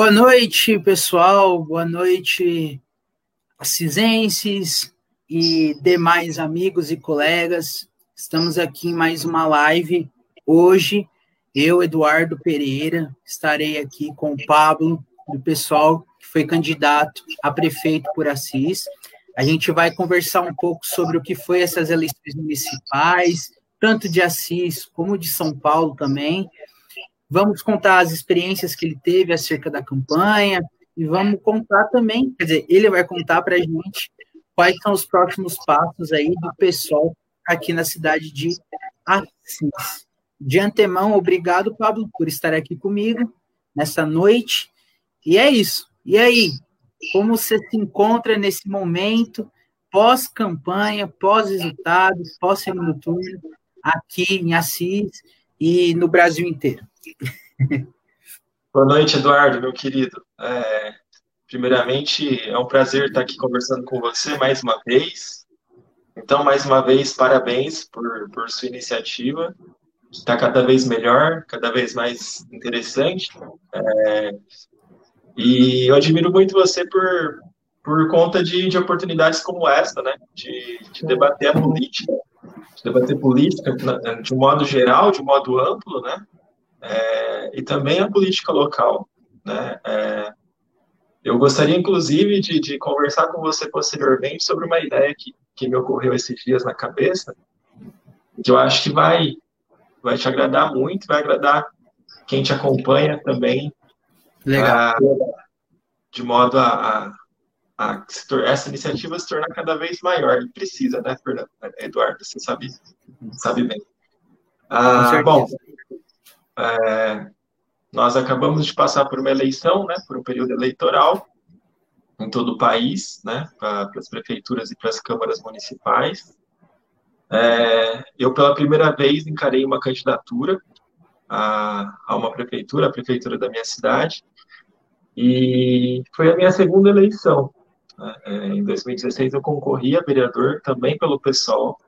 Boa noite, pessoal. Boa noite, assisenses e demais amigos e colegas. Estamos aqui em mais uma live. Hoje, eu, Eduardo Pereira, estarei aqui com o Pablo, do pessoal que foi candidato a prefeito por Assis. A gente vai conversar um pouco sobre o que foi essas eleições municipais, tanto de Assis como de São Paulo também. Vamos contar as experiências que ele teve acerca da campanha e vamos contar também, quer dizer, ele vai contar para a gente quais são os próximos passos aí do pessoal aqui na cidade de Assis. De antemão, obrigado, Pablo, por estar aqui comigo nessa noite. E é isso. E aí, como você se encontra nesse momento, pós-campanha, pós-resultados, pós-segundo turno, aqui em Assis e no Brasil inteiro? Boa noite, Eduardo, meu querido. É, primeiramente, é um prazer estar aqui conversando com você mais uma vez. Então, mais uma vez, parabéns por, por sua iniciativa, que está cada vez melhor, cada vez mais interessante. É, e eu admiro muito você por, por conta de, de oportunidades como essa, né? De, de debater a política, de debater política de um modo geral, de um modo amplo, né? É, e também a política local. Né? É, eu gostaria, inclusive, de, de, conversar com você posteriormente sobre uma ideia que, que me ocorreu esses dias na cabeça, que eu acho que vai, vai te agradar muito, vai agradar quem te acompanha também. Legal. de modo a, a, a essa iniciativa se tornar cada vez maior. E precisa, né, Fernando? Eduardo, você sabe, sabe bem. Ah, bom, é, nós acabamos de passar por uma eleição, né, por um período eleitoral em todo o país, né, para as prefeituras e para as câmaras municipais. É, eu, pela primeira vez, encarei uma candidatura a, a uma prefeitura, a prefeitura da minha cidade, e foi a minha segunda eleição. Né. É, em 2016, eu concorri a vereador também pelo PSOL,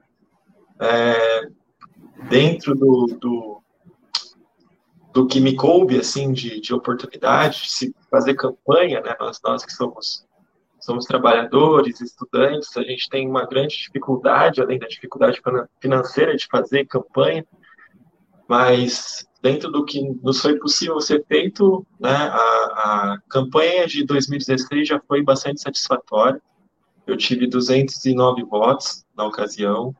é, dentro do, do do que me coube, assim, de, de oportunidade, de se fazer campanha, né, nós, nós que somos, somos trabalhadores, estudantes, a gente tem uma grande dificuldade, além da dificuldade financeira de fazer campanha, mas dentro do que nos foi possível ser feito, né, a, a campanha de 2016 já foi bastante satisfatória, eu tive 209 votos na ocasião,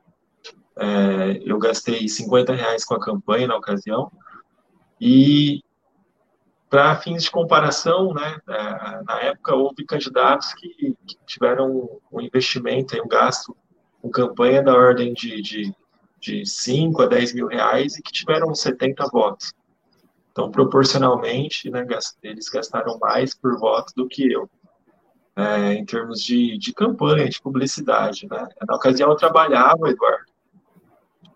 é, eu gastei 50 reais com a campanha na ocasião, e, para fins de comparação, né, é, na época houve candidatos que, que tiveram um investimento, um gasto com campanha da ordem de, de, de 5 a 10 mil reais e que tiveram 70 votos. Então, proporcionalmente, né, eles gastaram mais por voto do que eu, é, em termos de, de campanha, de publicidade. Né? Na ocasião, eu trabalhava, Eduardo,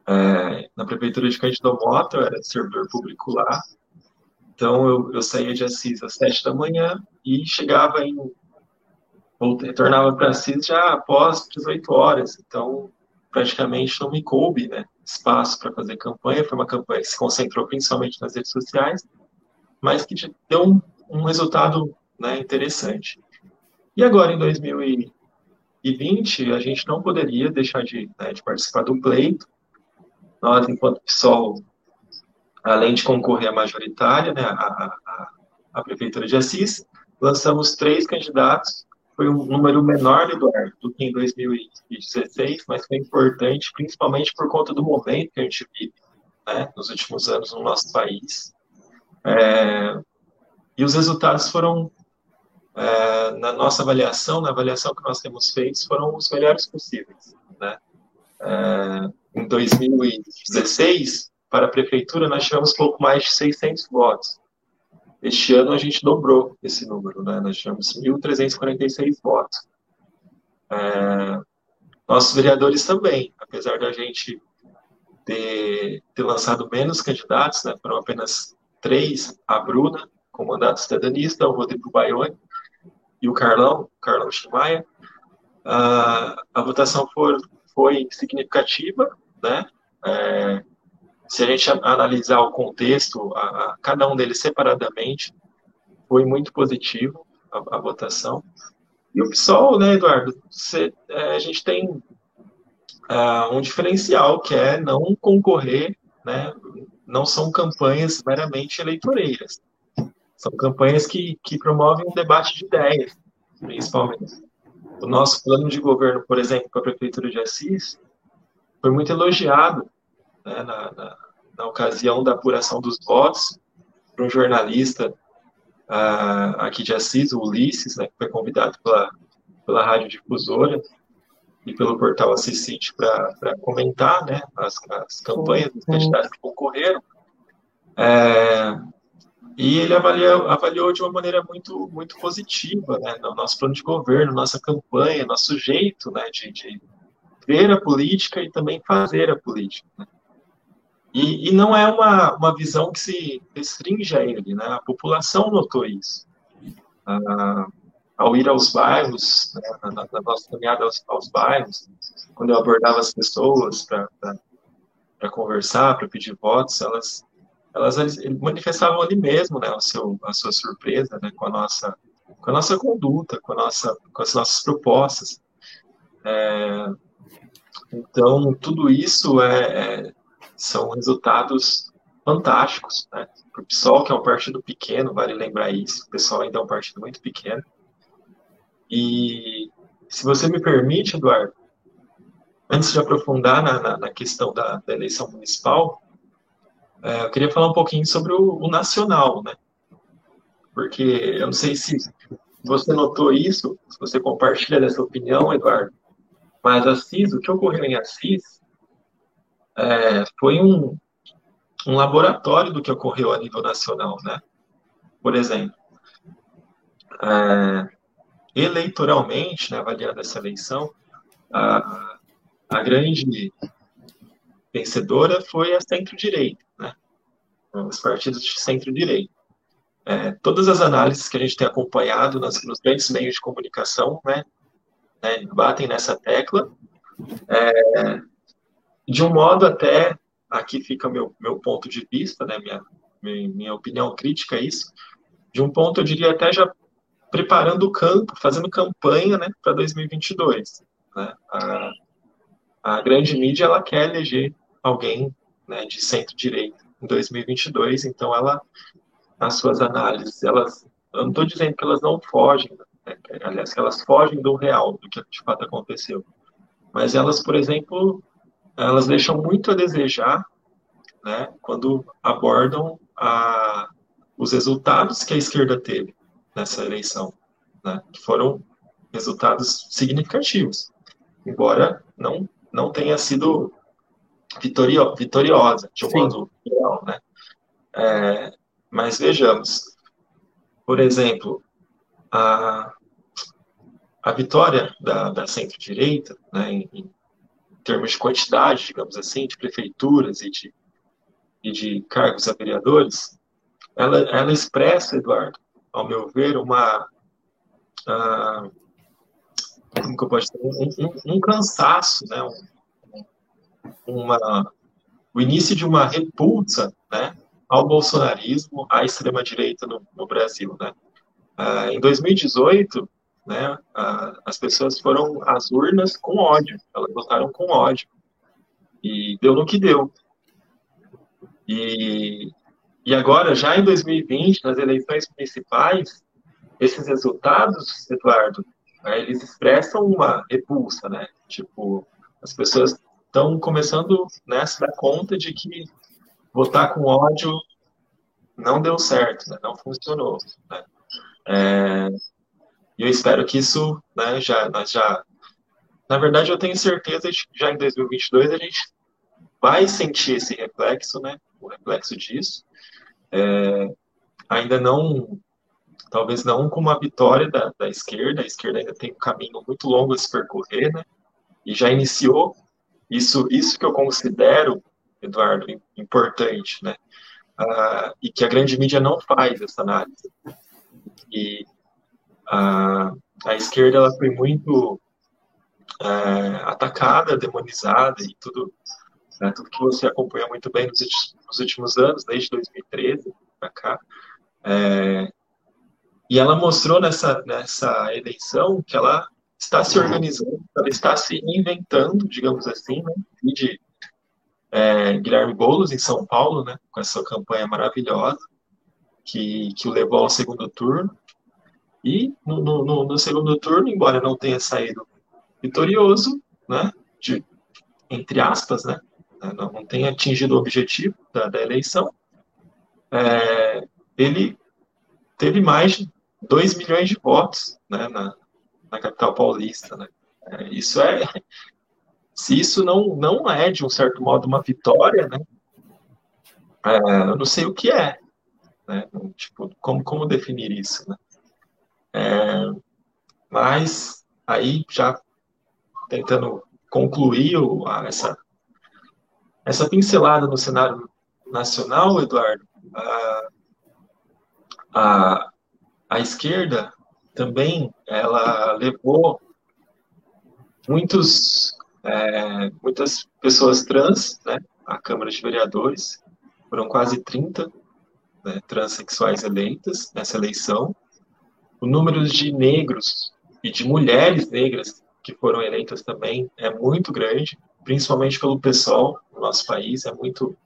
é, na prefeitura de Cândido Mota, eu era servidor público lá. Então eu, eu saía de Assis às sete da manhã e chegava em. Ou retornava para Assis já após 18 horas. Então praticamente não me coube né, espaço para fazer campanha. Foi uma campanha que se concentrou principalmente nas redes sociais, mas que deu um, um resultado né, interessante. E agora, em 2020, a gente não poderia deixar de, né, de participar do pleito, nós, enquanto PSOL, além de concorrer à majoritária, né, a, a, a Prefeitura de Assis, lançamos três candidatos. Foi um número menor, Eduardo, do que em 2016, mas foi importante, principalmente por conta do momento que a gente vive né, nos últimos anos no nosso país. É, e os resultados foram, é, na nossa avaliação, na avaliação que nós temos feito, foram os melhores possíveis. Né? É, em 2016, para a prefeitura, nós tivemos pouco mais de 600 votos. Este ano a gente dobrou esse número, né? nós tivemos 1.346 votos. É, nossos vereadores também, apesar da gente ter, ter lançado menos candidatos, né? foram apenas três, a Bruna, com mandato estadanista, o Rodrigo Baione e o Carlão, Carlão Chimaia. Uh, a votação for, foi significativa, né? É, se a gente analisar o contexto, a, a, cada um deles separadamente, foi muito positivo a, a votação. E o PSOL, né, Eduardo, é, a gente tem uh, um diferencial que é não concorrer, né, não são campanhas meramente eleitoreiras. São campanhas que, que promovem um debate de ideias, principalmente. O nosso plano de governo, por exemplo, com a Prefeitura de Assis, foi muito elogiado né, na, na, na, ocasião da apuração dos votos por um jornalista uh, aqui de Assis, o Ulisses, né, que foi convidado pela, pela Rádio Difusora e pelo portal Assis City para comentar né, as, as campanhas dos candidatos que concorreram. É, e ele avaliou, avaliou de uma maneira muito, muito positiva né, o nosso plano de governo, nossa campanha, nosso jeito né, de, de ver a política e também fazer a política. Né? E, e, não é uma, uma visão que se restringe a ele, né? a população notou isso. Ah, ao ir aos bairros, né, na, na, nossa caminhada aos, aos, bairros, quando eu abordava as pessoas para conversar, para pedir votos, elas, elas manifestavam ali mesmo né, o seu, a sua surpresa né, com, a nossa, com a nossa conduta, com, a nossa, com as nossas propostas. É, então, tudo isso é, é são resultados fantásticos. Né? Para o PSOL, que é um partido pequeno, vale lembrar isso, o PSOL ainda é um partido muito pequeno. E, se você me permite, Eduardo, antes de aprofundar na, na, na questão da, da, eleição municipal, é, eu queria falar um pouquinho sobre o, o nacional, né? Porque eu não sei se você notou isso, se você compartilha dessa opinião, Eduardo, mas Assis, o que ocorreu em Assis é, foi um, um laboratório do que ocorreu a nível nacional, né? Por exemplo, é, eleitoralmente, né, avaliando essa eleição, a, a grande vencedora foi a centro-direita, né? Os partidos de centro-direita. É, todas as análises que a gente tem acompanhado nas, nos grandes meios de comunicação, né, né, batem nessa tecla, é, de um modo até, aqui fica meu, meu ponto de vista, né, minha, minha opinião crítica a isso, de um ponto eu diria até já preparando o campo, fazendo campanha né, para 2022. Né? A, a grande mídia ela quer eleger alguém né, de centro-direita em 2022, então ela, nas suas análises, elas, eu não estou dizendo que elas não fogem né? Aliás, que elas fogem do real, do que de fato aconteceu. Mas elas, por exemplo, elas deixam muito a desejar né, quando abordam a, os resultados que a esquerda teve nessa eleição, né, que foram resultados significativos, embora não, não tenha sido vitorio, vitoriosa, de um Sim. modo geral. Né? É, mas vejamos, por exemplo, a, a vitória da, da centro-direita, né, em, em, termos de quantidade, digamos assim, de prefeituras e de, e de cargos a vereadores, ela, ela expressa, Eduardo, ao meu ver, uma. Uh, como que eu posso dizer? Um, um, um cansaço, né? Um, uma, o início de uma repulsa né? ao bolsonarismo, à extrema-direita no, no, Brasil. Né? Uh, em 2018, né, as pessoas foram às urnas com ódio, elas votaram com ódio. E deu no que deu. E, e agora, já em 2020, nas eleições municipais, esses resultados, Eduardo, né, eles expressam uma repulsa, né? Tipo, as pessoas estão começando né, a se dar conta de que votar com ódio não deu certo, né, não funcionou. Né? É, e eu espero que isso, né, já, nós já, na verdade, eu tenho certeza de que já em 2022 a gente vai sentir esse reflexo, né, o reflexo disso. É, ainda não, talvez não com uma vitória da, da esquerda, a esquerda ainda tem um caminho muito longo a se percorrer, né, e já iniciou. Isso, isso que eu considero, Eduardo, importante, né, uh, e que a grande mídia não faz essa análise. E a, a esquerda ela foi muito é, atacada, demonizada e tudo, né, tudo que você acompanha muito bem nos, nos últimos anos, desde 2013 para cá. É, e ela mostrou nessa, nessa eleição que ela está se organizando, ela está se reinventando, digamos assim, né? de é, Guilherme Boulos em São Paulo, né? Com essa campanha maravilhosa que, que o levou ao segundo turno. E no, no, no segundo turno, embora não tenha saído vitorioso, né? De, entre aspas, né? Não, não tenha atingido o objetivo da, da eleição, é, ele teve mais de 2 milhões de votos né, na, na capital paulista. Né? É, isso é. Se isso não, não é, de um certo modo, uma vitória, né? É, eu não sei o que é. Né? Tipo, como, como definir isso, né? É, mas aí já tentando concluir essa, essa pincelada no cenário nacional, Eduardo, a, a, a esquerda também ela levou muitos, é, muitas pessoas trans né, à Câmara de Vereadores, foram quase 30 né, transexuais eleitas nessa eleição. O número de negros e de mulheres negras que foram eleitas também é muito grande, principalmente pelo pessoal no nosso país, é muito,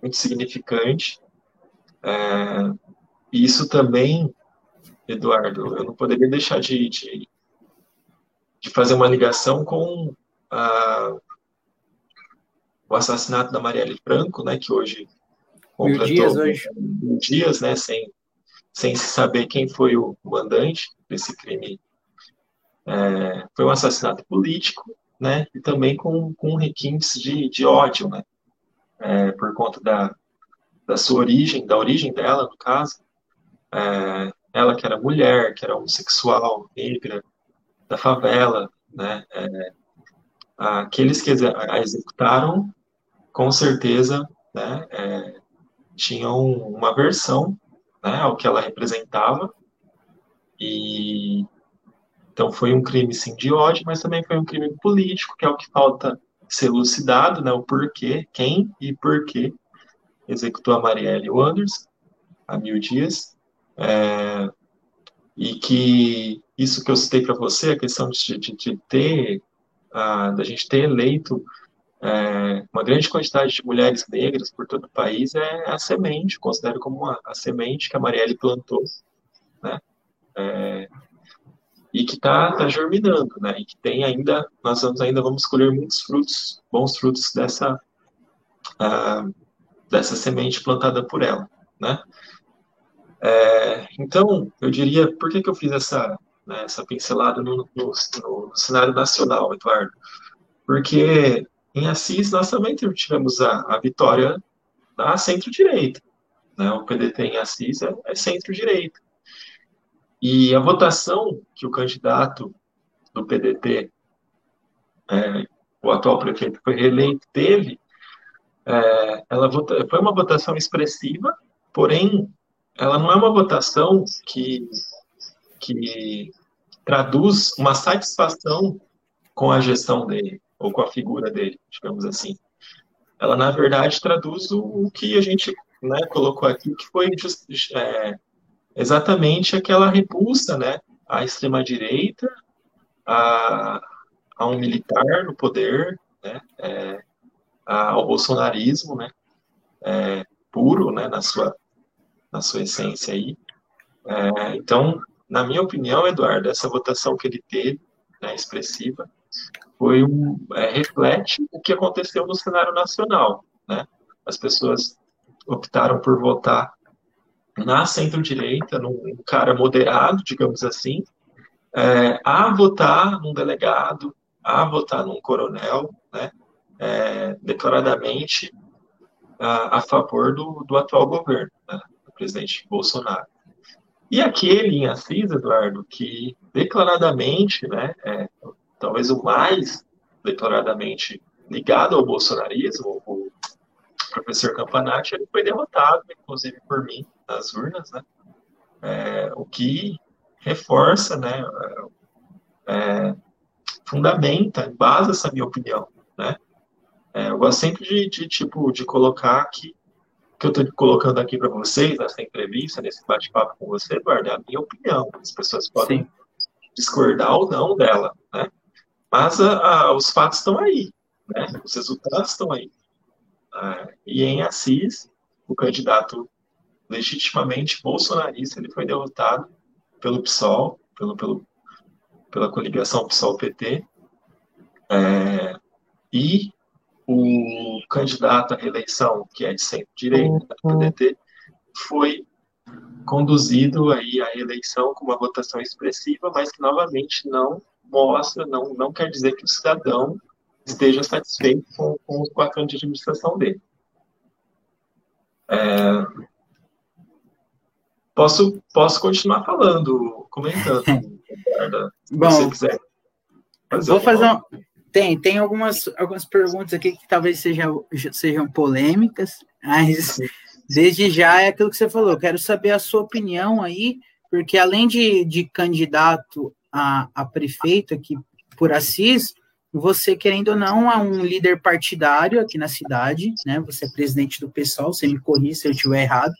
muito significante. É, isso também, Eduardo, eu não poderia deixar de, de, de fazer uma ligação com a, o assassinato da Marielle Franco, né, que hoje completou mil dias, hoje. mil dias né, sem, sem se saber quem foi o mandante desse crime. É, foi um assassinato político, né, e também com, com requintes de, de ódio, né, é, por conta da, da sua origem, da origem dela, no caso, é, ela que era mulher, que era homossexual, negra, da favela, né, é, aqueles que a executaram, com certeza, né, é, tinham uma versão né, ao que ela representava, e então foi um crime sim de ódio, mas também foi um crime político, que é o que falta ser elucidado, né, o porquê, quem e porquê executou a Marielle Wanders há mil dias, é, e que isso que eu citei para você, a questão de, de, de ter, a, da gente ter eleito é, uma grande quantidade de mulheres negras por todo o país é a semente, considero como uma, a semente que a Marielle plantou, né? É, e que está tá germinando, né? E que tem ainda, nós vamos ainda vamos colher muitos frutos, bons frutos dessa uh, dessa semente plantada por ela, né? É, então, eu diria, por que, que eu fiz essa, né, essa pincelada no, no, no, cenário nacional, Eduardo? Porque em Assis nós também tivemos a, a vitória da centro-direita. Né? O PDT em Assis é, é centro-direita. E a votação que o candidato do PDT, é, o atual prefeito foi reeleito, teve é, ela vota, foi uma votação expressiva, porém, ela não é uma votação que, que traduz uma satisfação com a gestão dele, ou com a figura dele, digamos assim. Ela, na verdade, traduz o, que a gente né, colocou aqui, que foi just, é, exatamente aquela repulsa né, à extrema-direita, a, a um militar no poder, né, é, ao bolsonarismo, né, é, puro, né, na sua, na sua essência aí. É, então, na minha opinião, Eduardo, essa votação que ele teve, né, expressiva, foi um, é, reflete o que aconteceu no cenário nacional, né? As pessoas optaram por votar na centro-direita, num cara moderado, digamos assim, é, a votar num delegado, a votar num coronel, né? é, declaradamente a, a, favor do, do atual governo, né, do presidente Bolsonaro. E aquele em Assis, Eduardo, que declaradamente, né, é, talvez o mais declaradamente ligado ao bolsonarismo, o professor Campanati, ele foi derrotado, inclusive por mim, nas urnas, né, é, o que reforça, né, é, fundamenta, base essa minha opinião, né, é, eu gosto sempre de, de, tipo, de colocar que que eu estou colocando aqui para vocês, nessa entrevista, nesse bate-papo com você, Eduardo, é a minha opinião. As pessoas podem Sim. discordar ou não dela, né? Mas a, a, os fatos estão aí, né? Os resultados estão aí. Ah, e em Assis, o candidato legitimamente bolsonarista, ele foi derrotado pelo PSOL, pelo, pelo, pela coligação PSOL-PT, é, e o candidato à reeleição, que é de centro-direita, da PDT, foi conduzido aí à reeleição com uma votação expressiva, mas que novamente não mostra, não, não quer dizer que o cidadão esteja satisfeito com, com os quatro anos de administração dele. É, posso, posso continuar falando, comentando, se Bom, você quiser. Fazer vou fazer uma, tem, tem algumas, algumas perguntas aqui que talvez sejam, sejam polêmicas, mas desde já é aquilo que você falou. Quero saber a sua opinião aí, porque além de, de candidato a, a prefeito aqui por Assis, você, querendo ou não, é um líder partidário aqui na cidade, né? Você é presidente do PSOL, você me corri se eu estiver errado.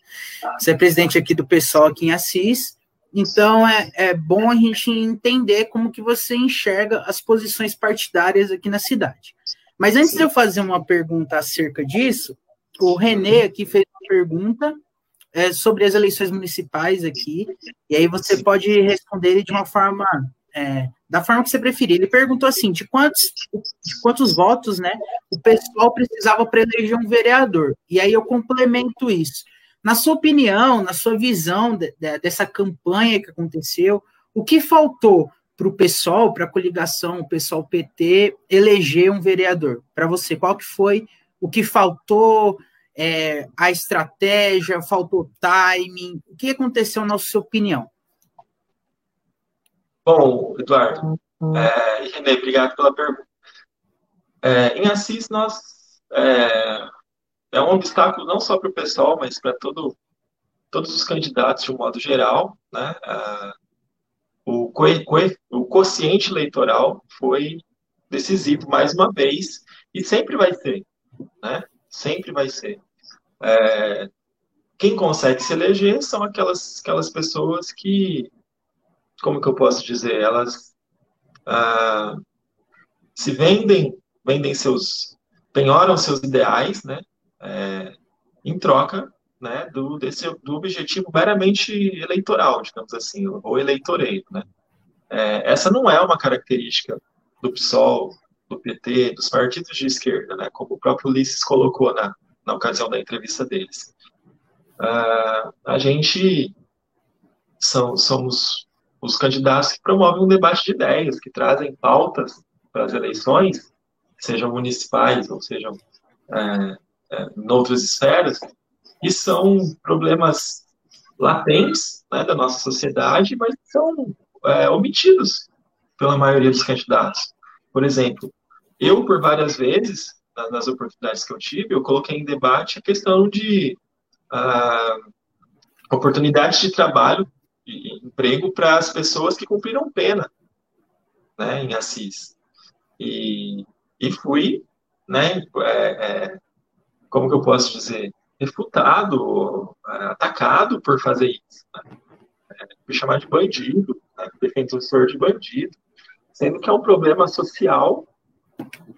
Você é presidente aqui do PSOL aqui em Assis. Então é, é bom a gente entender como que você enxerga as posições partidárias aqui na cidade. Mas antes de eu fazer uma pergunta acerca disso, o Renê aqui fez uma pergunta é, sobre as eleições municipais aqui, e aí você pode responder de uma forma, é, da forma que você preferir. Ele perguntou assim, de quantos, de quantos votos, né, o pessoal precisava para eleger um vereador? E aí eu complemento isso. Na sua opinião, na sua visão de, de, dessa campanha que aconteceu, o que faltou para o pessoal, para a coligação, o pessoal PT, eleger um vereador? Para você, qual que foi o que faltou? É, a estratégia, faltou timing? O que aconteceu na sua opinião? Bom, Eduardo, é, e Renê, obrigado pela pergunta. É, em Assis, nós é, é um obstáculo não só para o pessoal, mas para todo, todos os candidatos de um modo geral. Né? Ah, o, co o quociente eleitoral foi decisivo mais uma vez e sempre vai ser, né? Sempre vai ser. É, quem consegue se eleger são aquelas, aquelas pessoas que, como que eu posso dizer, elas ah, se vendem, vendem seus, penhoram seus ideais, né? é, em troca né, do, desse, do objetivo meramente eleitoral, digamos assim, ou eleitoreiro. Né? É, essa não é uma característica do PSOL, do PT, dos partidos de esquerda, né, como o próprio Ulisses colocou na, na ocasião da entrevista deles. Uh, a gente são, somos os candidatos que promovem um debate de ideias, que trazem pautas para as eleições, sejam municipais ou sejam é, é, em outras esferas, e são problemas latentes né, da nossa sociedade, mas são é, omitidos pela maioria dos candidatos. Por exemplo, eu, por várias vezes, nas oportunidades que eu tive, eu coloquei em debate a questão de uh, oportunidades de trabalho e emprego para as pessoas que cumpriram pena né, em Assis. E, e fui né, é, é, como que eu posso dizer, refutado, é, atacado por fazer isso. Né? É, me chamar de bandido, né? defensor de bandido, sendo que é um problema social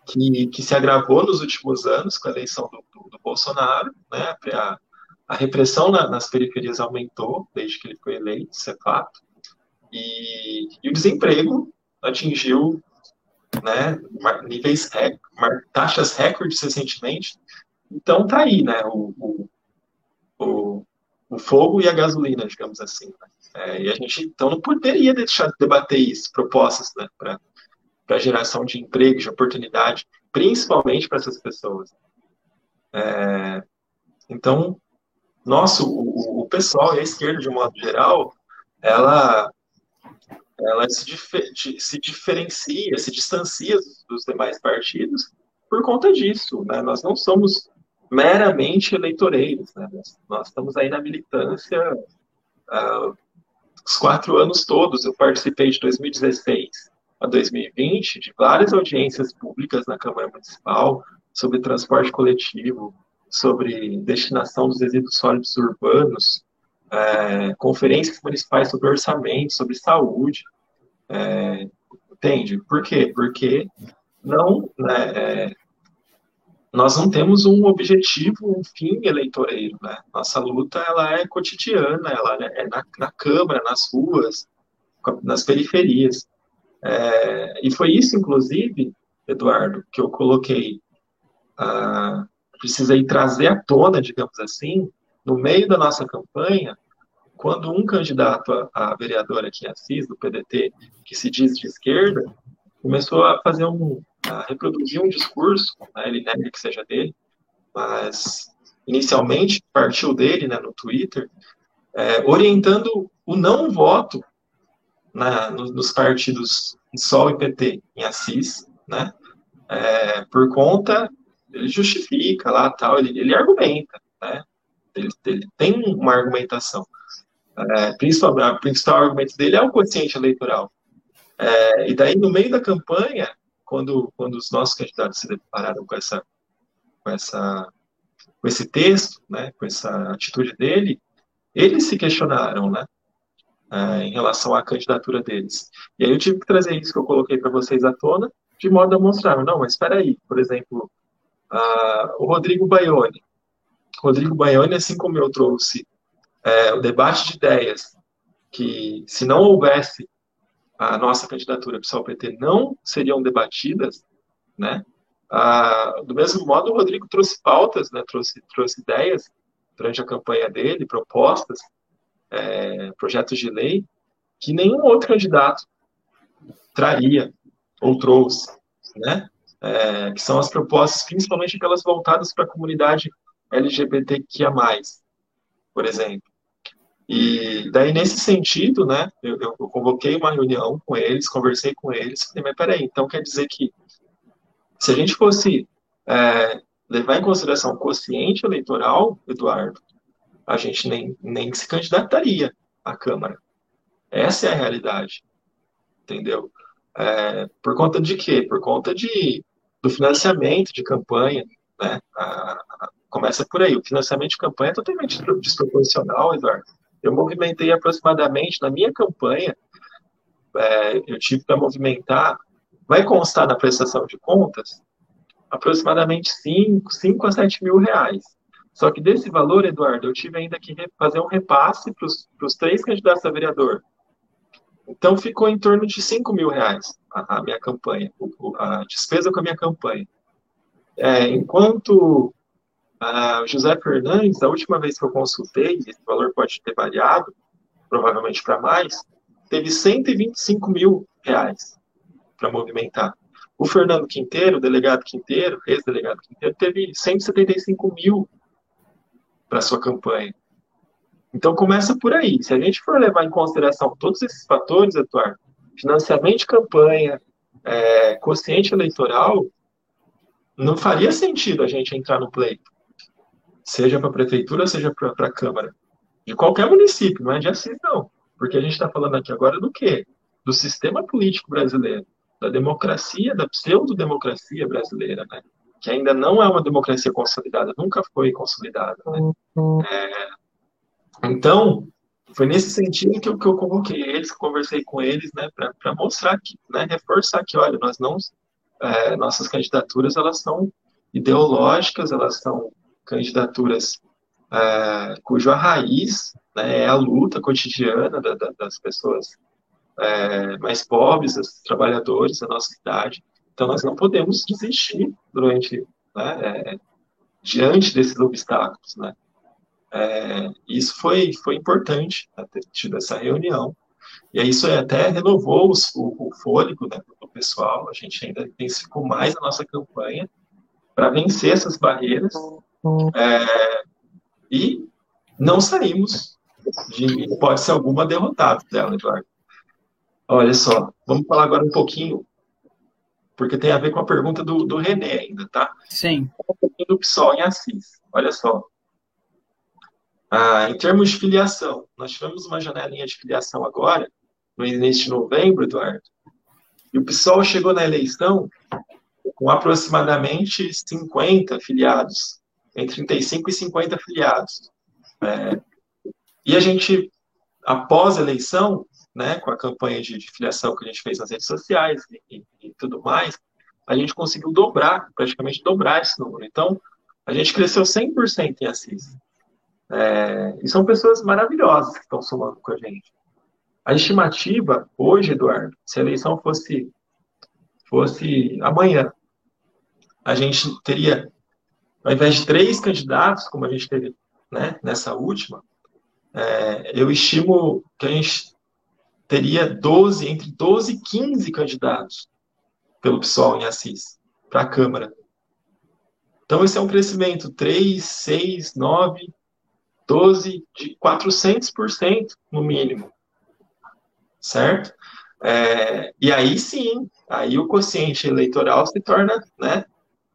que, que se agravou nos últimos anos com a eleição do, do, do Bolsonaro, né? A, a repressão na, nas periferias aumentou desde que ele foi eleito, isso é fato. E, e o desemprego atingiu né, níveis, taxas recordes recentemente, então tá aí, né, o, o, o, o fogo e a gasolina, digamos assim. Né? É, e a gente, então, não poderia deixar de debater isso, propostas né, para geração de emprego, de oportunidade, principalmente para essas pessoas. É, então, nosso, o, o pessoal e a esquerda, de um modo geral, ela ela se, se diferencia, se distancia dos demais partidos por conta disso. Né? Nós não somos meramente eleitoreiros. Né? Nós estamos aí na militância uh, os quatro anos todos. Eu participei de 2016 a 2020 de várias audiências públicas na Câmara Municipal sobre transporte coletivo, sobre destinação dos resíduos sólidos urbanos, é, conferências municipais sobre orçamento, sobre saúde. É, entende? Por quê? Porque não, né, é, nós não temos um objetivo, um fim eleitoreiro, né? Nossa luta, ela é cotidiana, ela é na, na Câmara, nas ruas, nas periferias. É, e foi isso, inclusive, Eduardo, que eu coloquei, precisei trazer à tona, digamos assim, no meio da nossa campanha, quando um candidato a, a vereador aqui em Assis, do PDT, que se diz de esquerda, começou a fazer um, a reproduzir um discurso, né, ele nega que seja dele, mas inicialmente partiu dele, né, no Twitter, é, orientando o não voto na, nos partidos Sol e PT em Assis, né, é, por conta, ele justifica lá, tal, ele, ele argumenta, né, ele, ele tem uma argumentação. É, principal, o principal argumento dele é o quociente eleitoral. É, e daí, no meio da campanha, quando, quando os nossos candidatos se depararam com essa, com essa, com esse texto, né, com essa atitude dele, eles se questionaram, né, é, em relação à candidatura deles. E aí eu tive que trazer isso que eu coloquei para vocês à tona, de modo a mostrar, não, mas espera aí, por exemplo, o Rodrigo Baione. Rodrigo Baione, assim como eu trouxe é, o debate de ideias, que se não houvesse a nossa candidatura PSOL-PT não seriam debatidas, né? Do mesmo modo, o Rodrigo trouxe pautas, né? trouxe, trouxe ideias durante a campanha dele, propostas, é, projetos de lei, que nenhum outro candidato traria ou trouxe, né? É, que são as propostas, principalmente aquelas voltadas para a comunidade LGBTQIA+, por exemplo. E daí, nesse sentido, né, eu, eu, convoquei uma reunião com eles, conversei com eles, falei, mas peraí, então quer dizer que se a gente fosse é, levar em consideração o quociente eleitoral, Eduardo, a gente nem, nem se candidataria à Câmara. Essa é a realidade, entendeu? É, por conta de quê? Por conta de, do financiamento de campanha, né? A, a, começa por aí. O financiamento de campanha é totalmente desproporcional, Eduardo. Eu movimentei aproximadamente, na minha campanha, é, eu tive para movimentar, vai constar na prestação de contas, aproximadamente 5, 5 a 7 mil reais. Só que desse valor, Eduardo, eu tive ainda que fazer um repasse para os três candidatos a vereador. Então ficou em torno de 5 mil reais a, a minha campanha, a despesa com a minha campanha. É, enquanto ah, José Fernandes, a última vez que eu consultei, esse valor pode ter variado, provavelmente para mais, teve 125 mil reais para movimentar. O Fernando Quinteiro, delegado Quinteiro, ex-delegado Quinteiro, teve 175 mil para sua campanha. Então começa por aí. Se a gente for levar em consideração todos esses fatores, Eduardo, financiamento de campanha, é, quociente eleitoral, não faria sentido a gente entrar no pleito seja para a prefeitura, seja para a Câmara, de qualquer município, não é de Assis, não. Porque a gente está falando aqui agora do quê? Do sistema político brasileiro, da democracia, da pseudo-democracia brasileira, né? Que ainda não é uma democracia consolidada, nunca foi consolidada, né? É, então, foi nesse sentido que eu, que eu convoquei eles, conversei com eles, né, para mostrar que, né, reforçar que, olha, nós não, é, nossas candidaturas, elas são ideológicas, elas são candidaturas é, cuja raiz né, é a luta cotidiana da, da, das pessoas é, mais pobres, dos trabalhadores da nossa cidade. Então, nós não podemos desistir durante, né, é, diante desses obstáculos, né. É, isso foi, foi importante, né, ter tido essa reunião. E isso até renovou os, o, o fôlego né, do pessoal, a gente ainda intensificou mais a nossa campanha para vencer essas barreiras é, e não saímos de hipótese alguma derrotados dela, Eduardo. Olha só, vamos falar agora um pouquinho, porque tem a ver com a pergunta do, do René ainda, tá? Sim. Do PSOL em Assis. Olha só. Ah, em termos de filiação, nós tivemos uma janelinha de filiação agora, no início de novembro, Eduardo, e o PSOL chegou na eleição com aproximadamente 50 filiados entre 35 e 50 filiados. É, e a gente, após a eleição, né, com a campanha de, de, filiação que a gente fez nas redes sociais e, e, tudo mais, a gente conseguiu dobrar, praticamente dobrar esse número. Então, a gente cresceu 100% em Assis. É, e são pessoas maravilhosas que estão somando com a gente. A estimativa, hoje, Eduardo, se a eleição fosse, fosse amanhã, a gente teria, ao invés de três candidatos, como a gente teve né, nessa última, é, eu estimo que a gente teria 12, entre 12 e 15 candidatos pelo PSOL em Assis, para a Câmara. Então, esse é um crescimento 3, 6, 9, 12, de 400% no mínimo. Certo? É, e aí sim, aí o quociente eleitoral se torna né,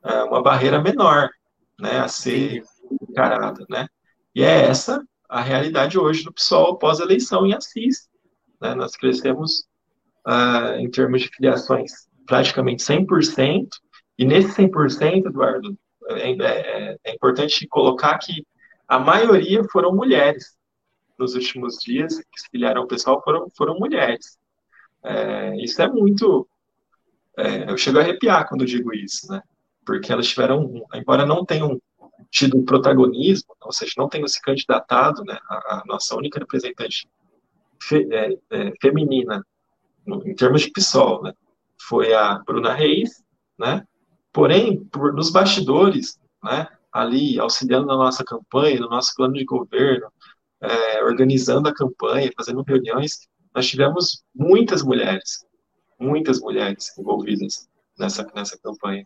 é, uma barreira menor né, a ser encarada. Né? E é essa a realidade hoje do PSOL pós-eleição em Assis. Né? Nós crescemos uh, em termos de filiações praticamente 100%, e nesse 100%, Eduardo, é, é, é importante colocar que a maioria foram mulheres. Nos últimos dias, que se filiaram ao pessoal foram, foram mulheres. É, isso é muito. É, eu chego a arrepiar quando digo isso, né? Porque elas tiveram, embora não tenham tido protagonismo, ou seja, não tenham se candidatado, né? A, a nossa única representante fe, é, é, feminina, em termos de PSOL, né? Foi a Bruna Reis, né? Porém, por, nos bastidores, né? ali auxiliando na nossa campanha, no nosso plano de governo, é, organizando a campanha, fazendo reuniões, nós tivemos muitas mulheres, muitas mulheres envolvidas nessa, nessa campanha.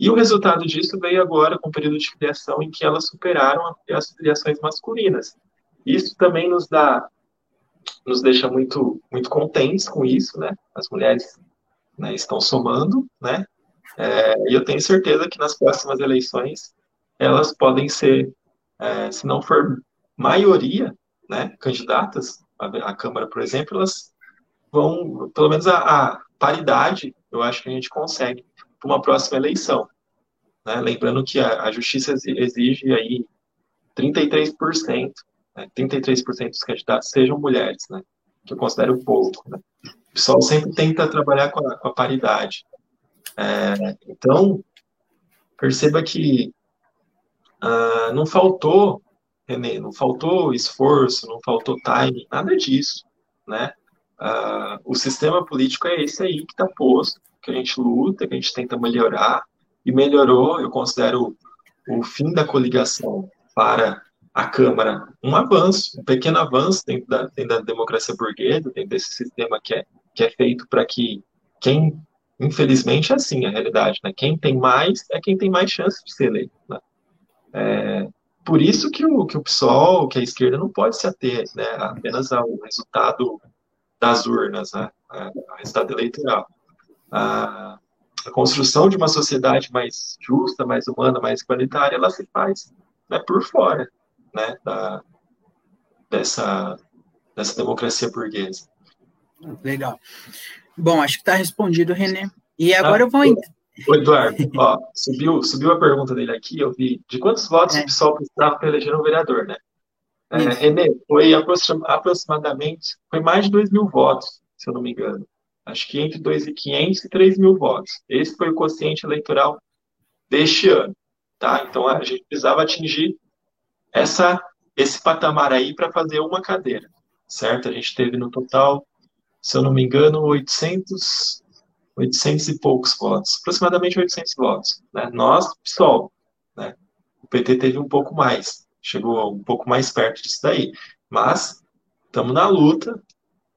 E o resultado disso veio agora com o período de filiação em que elas superaram as filiações masculinas. Isso também nos dá, nos deixa muito, muito contentes com isso, né? As mulheres né, estão somando, né? É, e eu tenho certeza que nas próximas eleições elas podem ser, é, se não for maioria, né, candidatas à, Câmara, por exemplo, elas vão, pelo menos a, a paridade, eu acho que a gente consegue para uma próxima eleição. Né? Lembrando que a, a Justiça exige aí 33%, né, 33% dos candidatos sejam mulheres, né, que eu considero pouco. Né? O pessoal sempre tenta trabalhar com a, com a paridade. É, então, perceba que Uh, não faltou, René, não faltou esforço, não faltou time, nada disso, né? Uh, o sistema político é esse aí que está posto, que a gente luta, que a gente tenta melhorar, e melhorou, eu considero o fim da coligação para a Câmara um avanço, um pequeno avanço dentro da, dentro da democracia burguesa, dentro desse sistema que é, que é feito para que quem, infelizmente é assim a realidade, né? Quem tem mais é quem tem mais chance de ser eleito, né? É, por isso que o, que o PSOL, que a esquerda não pode se ater né, apenas ao resultado das urnas, né, ao resultado eleitoral. A, a, construção de uma sociedade mais justa, mais humana, mais igualitária, ela se faz né, por fora né, da, dessa, dessa democracia burguesa. Legal. Bom, acho que está respondido, René. E agora ah, eu vou Ô, Eduardo, ó, subiu, subiu a pergunta dele aqui, eu vi. De quantos votos é. o PSOL precisava para eleger um vereador, né? É, Renê, foi aproximadamente, foi mais de 2 mil votos, se eu não me engano. Acho que entre 2.500 e 3 mil votos. Esse foi o quociente eleitoral deste ano, tá? Então, a gente precisava atingir essa, esse patamar aí para fazer uma cadeira, certo? A gente teve no total, se eu não me engano, 800, 800 e poucos votos, aproximadamente 800 votos. Né? Nós, PSOL, né? o PT teve um pouco mais, chegou um pouco mais perto disso daí. Mas estamos na luta,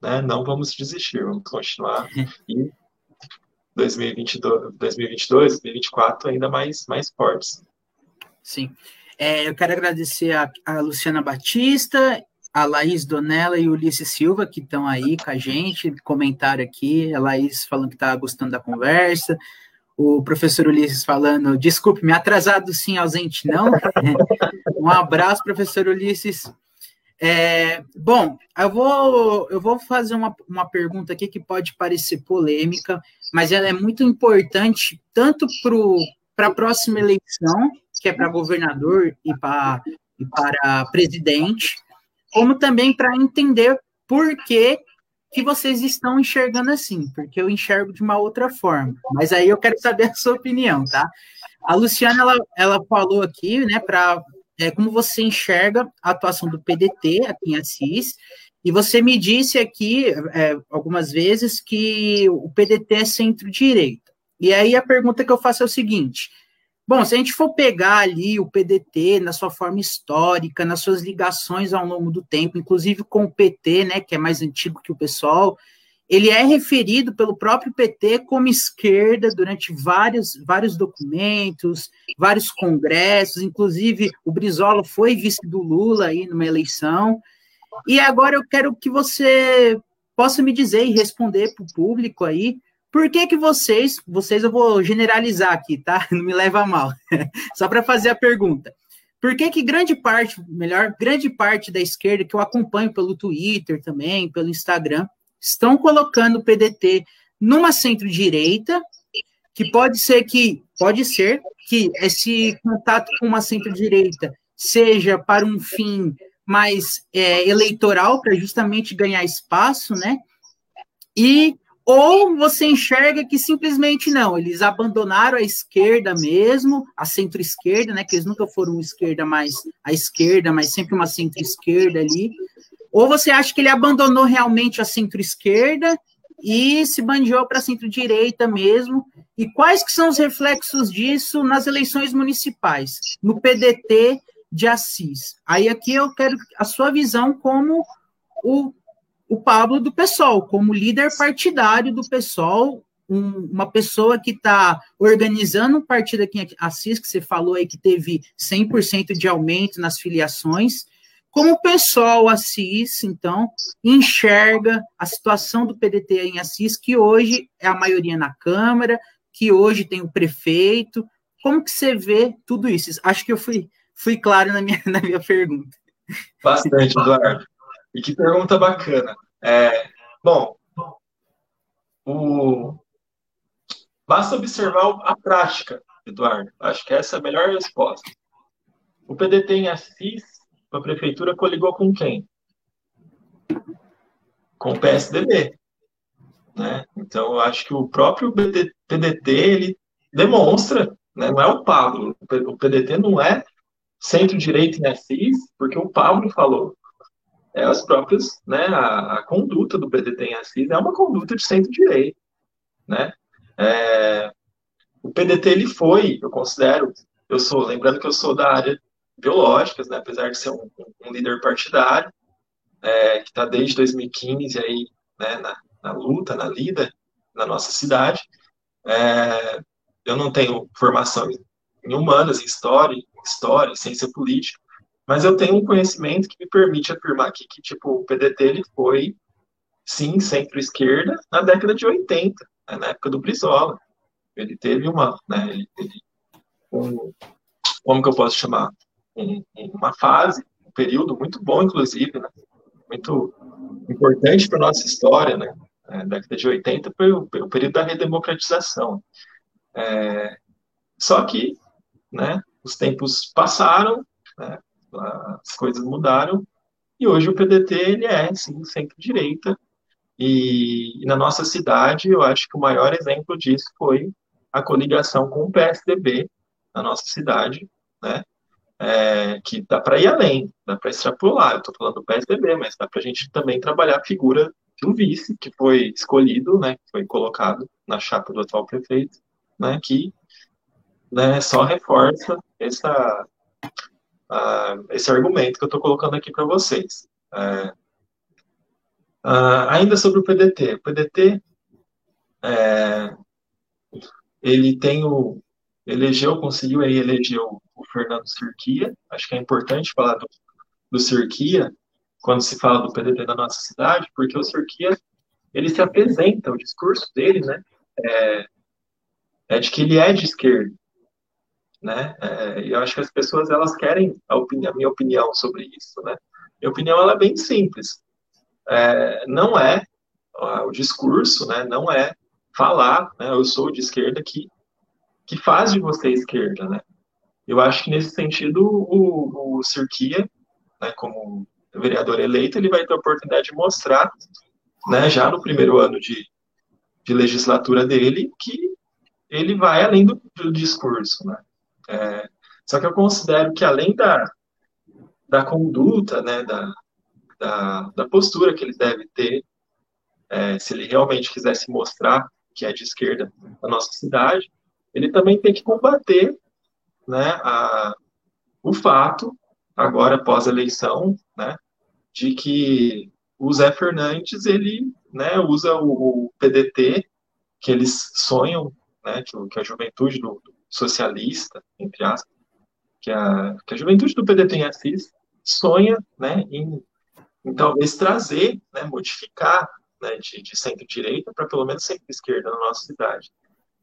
né? não vamos desistir, vamos continuar. E 2022, 2022 2024 ainda mais, mais fortes. Sim. É, eu quero agradecer a, a Luciana Batista a Laís Donella e o Ulisses Silva, que estão aí com a gente, comentaram aqui, a Laís falando que está gostando da conversa, o professor Ulisses falando, desculpe, me atrasado sim, ausente não. um abraço, professor Ulisses. É, bom, eu vou, eu vou fazer uma, uma pergunta aqui que pode parecer polêmica, mas ela é muito importante tanto para a próxima eleição que é para governador e para, e para presidente, como também para entender por que, que vocês estão enxergando assim, porque eu enxergo de uma outra forma. Mas aí eu quero saber a sua opinião, tá? A Luciana, ela, ela falou aqui, né, para é, como você enxerga a atuação do PDT aqui em Assis, e você me disse aqui é, algumas vezes que o PDT é centro-direita. E aí a pergunta que eu faço é o seguinte: bom, se a gente for pegar ali o PDT na sua forma histórica, nas suas ligações ao longo do tempo, inclusive com o PT, né, que é mais antigo que o pessoal, ele é referido pelo próprio PT como esquerda durante vários, vários documentos, vários congressos, inclusive o Brizola foi vice do Lula aí numa eleição. E agora eu quero que você possa me dizer e responder para o público aí, por que que vocês, vocês eu vou generalizar aqui, tá? Não me leva a mal. Só para fazer a pergunta. Por que que grande parte, melhor, grande parte da esquerda que eu acompanho pelo Twitter também, pelo Instagram, estão colocando o PDT numa centro-direita, que pode ser que pode ser que esse contato com uma centro-direita seja para um fim mais é, eleitoral para justamente ganhar espaço, né? E ou você enxerga que simplesmente não, eles abandonaram a esquerda mesmo, a centro-esquerda, né? Que eles nunca foram esquerda mais a esquerda, mas sempre uma centro-esquerda ali. Ou você acha que ele abandonou realmente a centro-esquerda e se bandiou para a centro-direita mesmo? E quais que são os reflexos disso nas eleições municipais, no PDT de Assis. Aí aqui eu quero a sua visão como o, o Pablo do PSOL, como líder partidário do PSOL, um, uma pessoa que está organizando um partido aqui em Assis, que você falou aí que teve 100% de aumento nas filiações, como o pessoal Assis, então, enxerga a situação do PDT em Assis, que hoje é a maioria na Câmara, que hoje tem o prefeito, como que você vê tudo isso? Acho que eu fui fui claro na minha, na minha pergunta. Bastante, Eduardo. E que pergunta bacana. É, bom, o... basta observar a prática, Eduardo. Acho que essa é a melhor resposta. O PDT em Assis, a prefeitura coligou com quem? Com o PSDB. Né? Então, acho que o próprio PDT ele demonstra, né? não é o Pablo, o PDT não é centro-direita em Assis, porque o Pablo falou, é as próprias, né, a, a conduta do PDT em Assis é uma conduta de centro-direita, né? É, o PDT ele foi, eu considero, eu sou, lembrando que eu sou da área biológicas, né, apesar de ser um, um líder partidário, é, que está desde 2015 aí, né, na, na, luta, na lida na nossa cidade. É, eu não tenho formação em humanas, em história, história, ciência política, mas eu tenho um conhecimento que me permite afirmar aqui que, tipo, o PDT ele foi, sim, centro-esquerda na década de 80, né, na época do Brizola. Ele teve uma, né, ele, ele, um, como que eu posso chamar? Um, uma fase, um período muito bom, inclusive, né, muito importante para nossa história, né, a década de 80 foi o, o período da redemocratização. É, só que, né, os tempos passaram, né, as coisas mudaram, e hoje o PDT ele é, sim, centro-direita, e, e, na nossa cidade, eu acho que o maior exemplo disso foi a coligação com o PSDB na nossa cidade, né, é, que dá para ir além, dá para extrapolar, eu estou falando do PSDB, mas dá para a gente também trabalhar a figura do vice, que foi escolhido, né, foi colocado na chapa do atual prefeito, né, que né, só reforça essa, uh, esse argumento que eu estou colocando aqui para vocês. Uh, uh, ainda sobre o PDT. O PDT, é, ele tem o, elegeu, conseguiu aí eleger o, o Fernando Cirquia, acho que é importante falar do, do Cirquia, quando se fala do PDT da nossa cidade, porque o Cirquia, ele se apresenta, o discurso dele, né, é, é de que ele é de esquerda, né? É, eu acho que as pessoas elas querem a, opinião, a minha opinião sobre isso, né? Minha opinião ela é bem simples. É, não é o discurso, né? Não é falar, né? Eu sou de esquerda que que faz de você esquerda, né? Eu acho que, nesse sentido, o, o Sirquia, né, como vereador eleito, ele vai ter a oportunidade de mostrar, né, já no primeiro ano de, de legislatura dele, que ele vai além do, do discurso. Né? É, só que eu considero que, além da, da conduta, né, da, da, da postura que ele deve ter, é, se ele realmente quisesse mostrar que é de esquerda na nossa cidade, ele também tem que combater né, a, o fato, agora pós-eleição, né, de que o Zé Fernandes ele né, usa o, o PDT que eles sonham, né, que, que a juventude do, do, socialista, entre aspas, que a, que a juventude do PDT em Assis sonha né, em, em talvez trazer, né, modificar né, de, de centro-direita para pelo menos centro-esquerda na nossa cidade.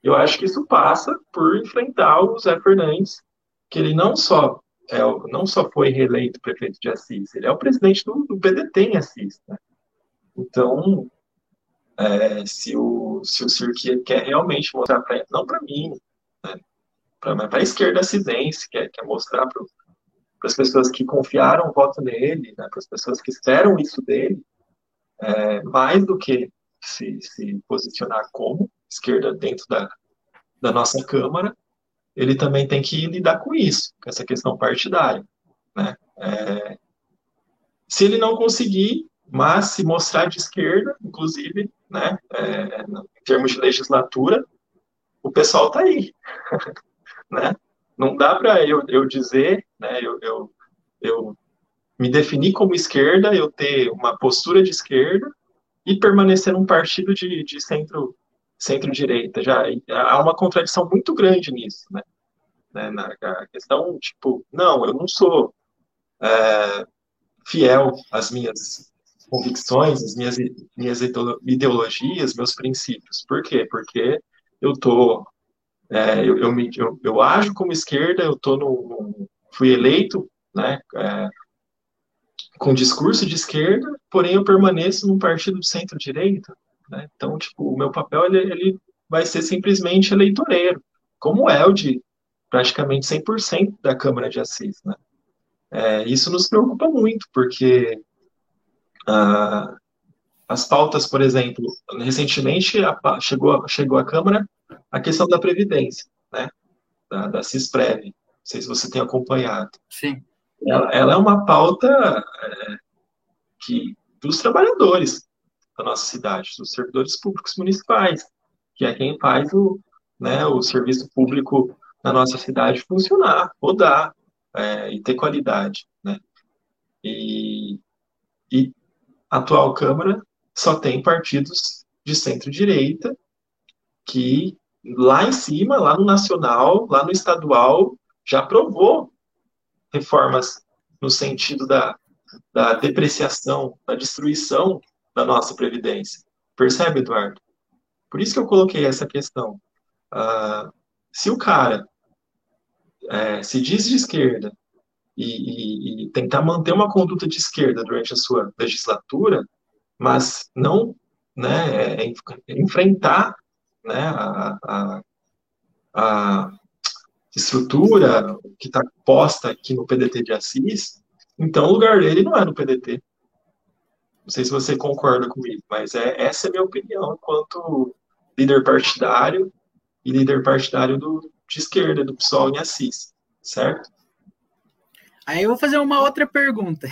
Eu acho que isso passa por enfrentar o Zé Fernandes, que ele não só é, não só foi reeleito prefeito de Assis, ele é o presidente do, do PDT em Assis. Né? Então, é, se o se o Cirque quer realmente mostrar para não para mim, para a esquerda assisense, quer, quer mostrar para as pessoas que confiaram o voto nele, né, para as pessoas que esperam isso dele, é, mais do que se, se posicionar como esquerda dentro da, da nossa Câmara, ele também tem que lidar com isso, com essa questão partidária. Né? É, se ele não conseguir, mas se mostrar de esquerda, inclusive, né, é, em termos de legislatura, o pessoal está aí. né? Não dá para eu, eu dizer, né, eu, eu, eu me definir como esquerda, eu ter uma postura de esquerda e permanecer num partido de, de centro centro-direita. Já há uma contradição muito grande nisso, né? né na, questão, tipo, não, eu não sou é, fiel às minhas convicções, às minhas, minhas ideologias, meus princípios. Por quê? Porque eu tô, é, eu, eu, me, eu, eu, ajo como esquerda, eu tô no, fui eleito, né, é, com discurso de esquerda, porém eu permaneço num partido de centro-direita, né? Então, tipo, o meu papel ele, ele vai ser simplesmente eleitoreiro, como é o de praticamente 100% da Câmara de Assis. Né? É, isso nos preocupa muito, porque ah, as pautas, por exemplo, recentemente a, chegou, chegou à Câmara a questão da Previdência, né? da, da CISPREV, não sei se você tem acompanhado. Sim. Ela, ela é uma pauta é, que dos trabalhadores, da nossa cidade, dos servidores públicos municipais, que é quem faz o, né, o serviço público na nossa cidade funcionar, rodar é, e ter qualidade. Né? E, e a atual Câmara só tem partidos de centro-direita que lá em cima, lá no nacional, lá no estadual, já aprovou reformas no sentido da, da depreciação, da destruição da nossa Previdência. Percebe, Eduardo? Por isso que eu coloquei essa questão. Uh, se o cara é, se diz de esquerda e, e, e, tentar manter uma conduta de esquerda durante a sua legislatura, mas não né, é, é enfrentar né, a, a, a estrutura que está posta aqui no PDT de Assis, então o lugar dele não é no PDT. Não sei se você concorda comigo, mas é, essa é a minha opinião enquanto líder partidário e líder partidário do, de esquerda, do PSOL em Assis, certo? Aí eu vou fazer uma outra pergunta.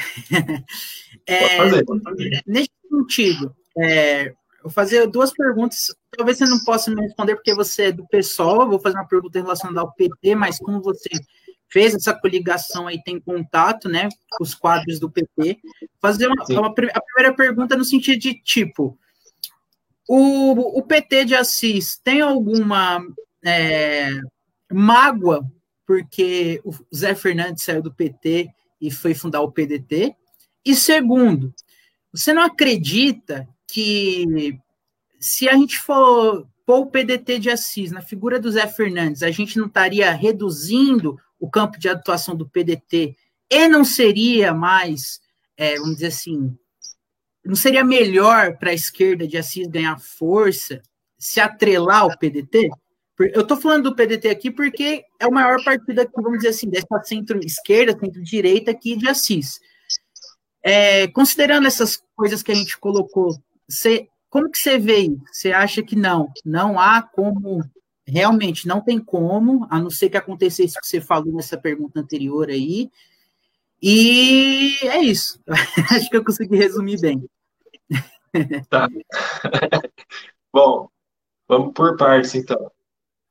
é, pode fazer, pode fazer. Nesse sentido, é, vou fazer duas perguntas. Talvez você não possa me responder porque você é do PSOL. Vou fazer uma pergunta relacionada ao PT, mas como você fez essa coligação aí, tem contato, né, com os quadros do PT. Fazer uma, uma, a primeira pergunta no sentido de tipo, o, o PT de Assis tem alguma é, mágoa porque o Zé Fernandes saiu do PT e foi fundar o PDT? E segundo, você não acredita que se a gente for pôr o PDT de Assis na figura do Zé Fernandes, a gente não estaria reduzindo o campo de atuação do PDT e não seria mais, é, vamos dizer assim, não seria melhor para a esquerda de Assis ganhar força se atrelar ao PDT? Eu estou falando do PDT aqui porque é o maior partido aqui, vamos dizer assim, dessa centro-esquerda, centro-direita aqui de Assis. É, considerando essas coisas que a gente colocou, você, como que você vê? Você acha que não? Não há como, realmente não tem como, a não ser que acontecesse o que você falou nessa pergunta anterior aí. E é isso. Acho que eu consegui resumir bem. Tá. Bom, vamos por partes então.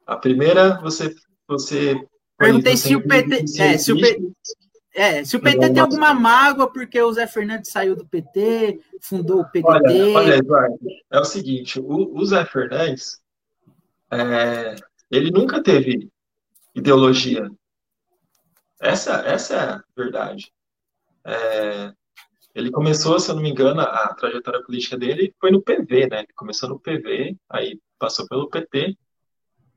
A primeira, você. você Perguntei se o PT. É, se o PT é, se o PT tem alguma mágoa porque o Zé Fernandes saiu do PT, fundou o PDT. Olha, olha Eduardo, é o seguinte: o, o Zé Fernandes, é, ele nunca teve ideologia. Essa, essa é a verdade. É, ele começou, se eu não me engano, a trajetória política dele foi no PV, né? Ele começou no PV, aí passou pelo PT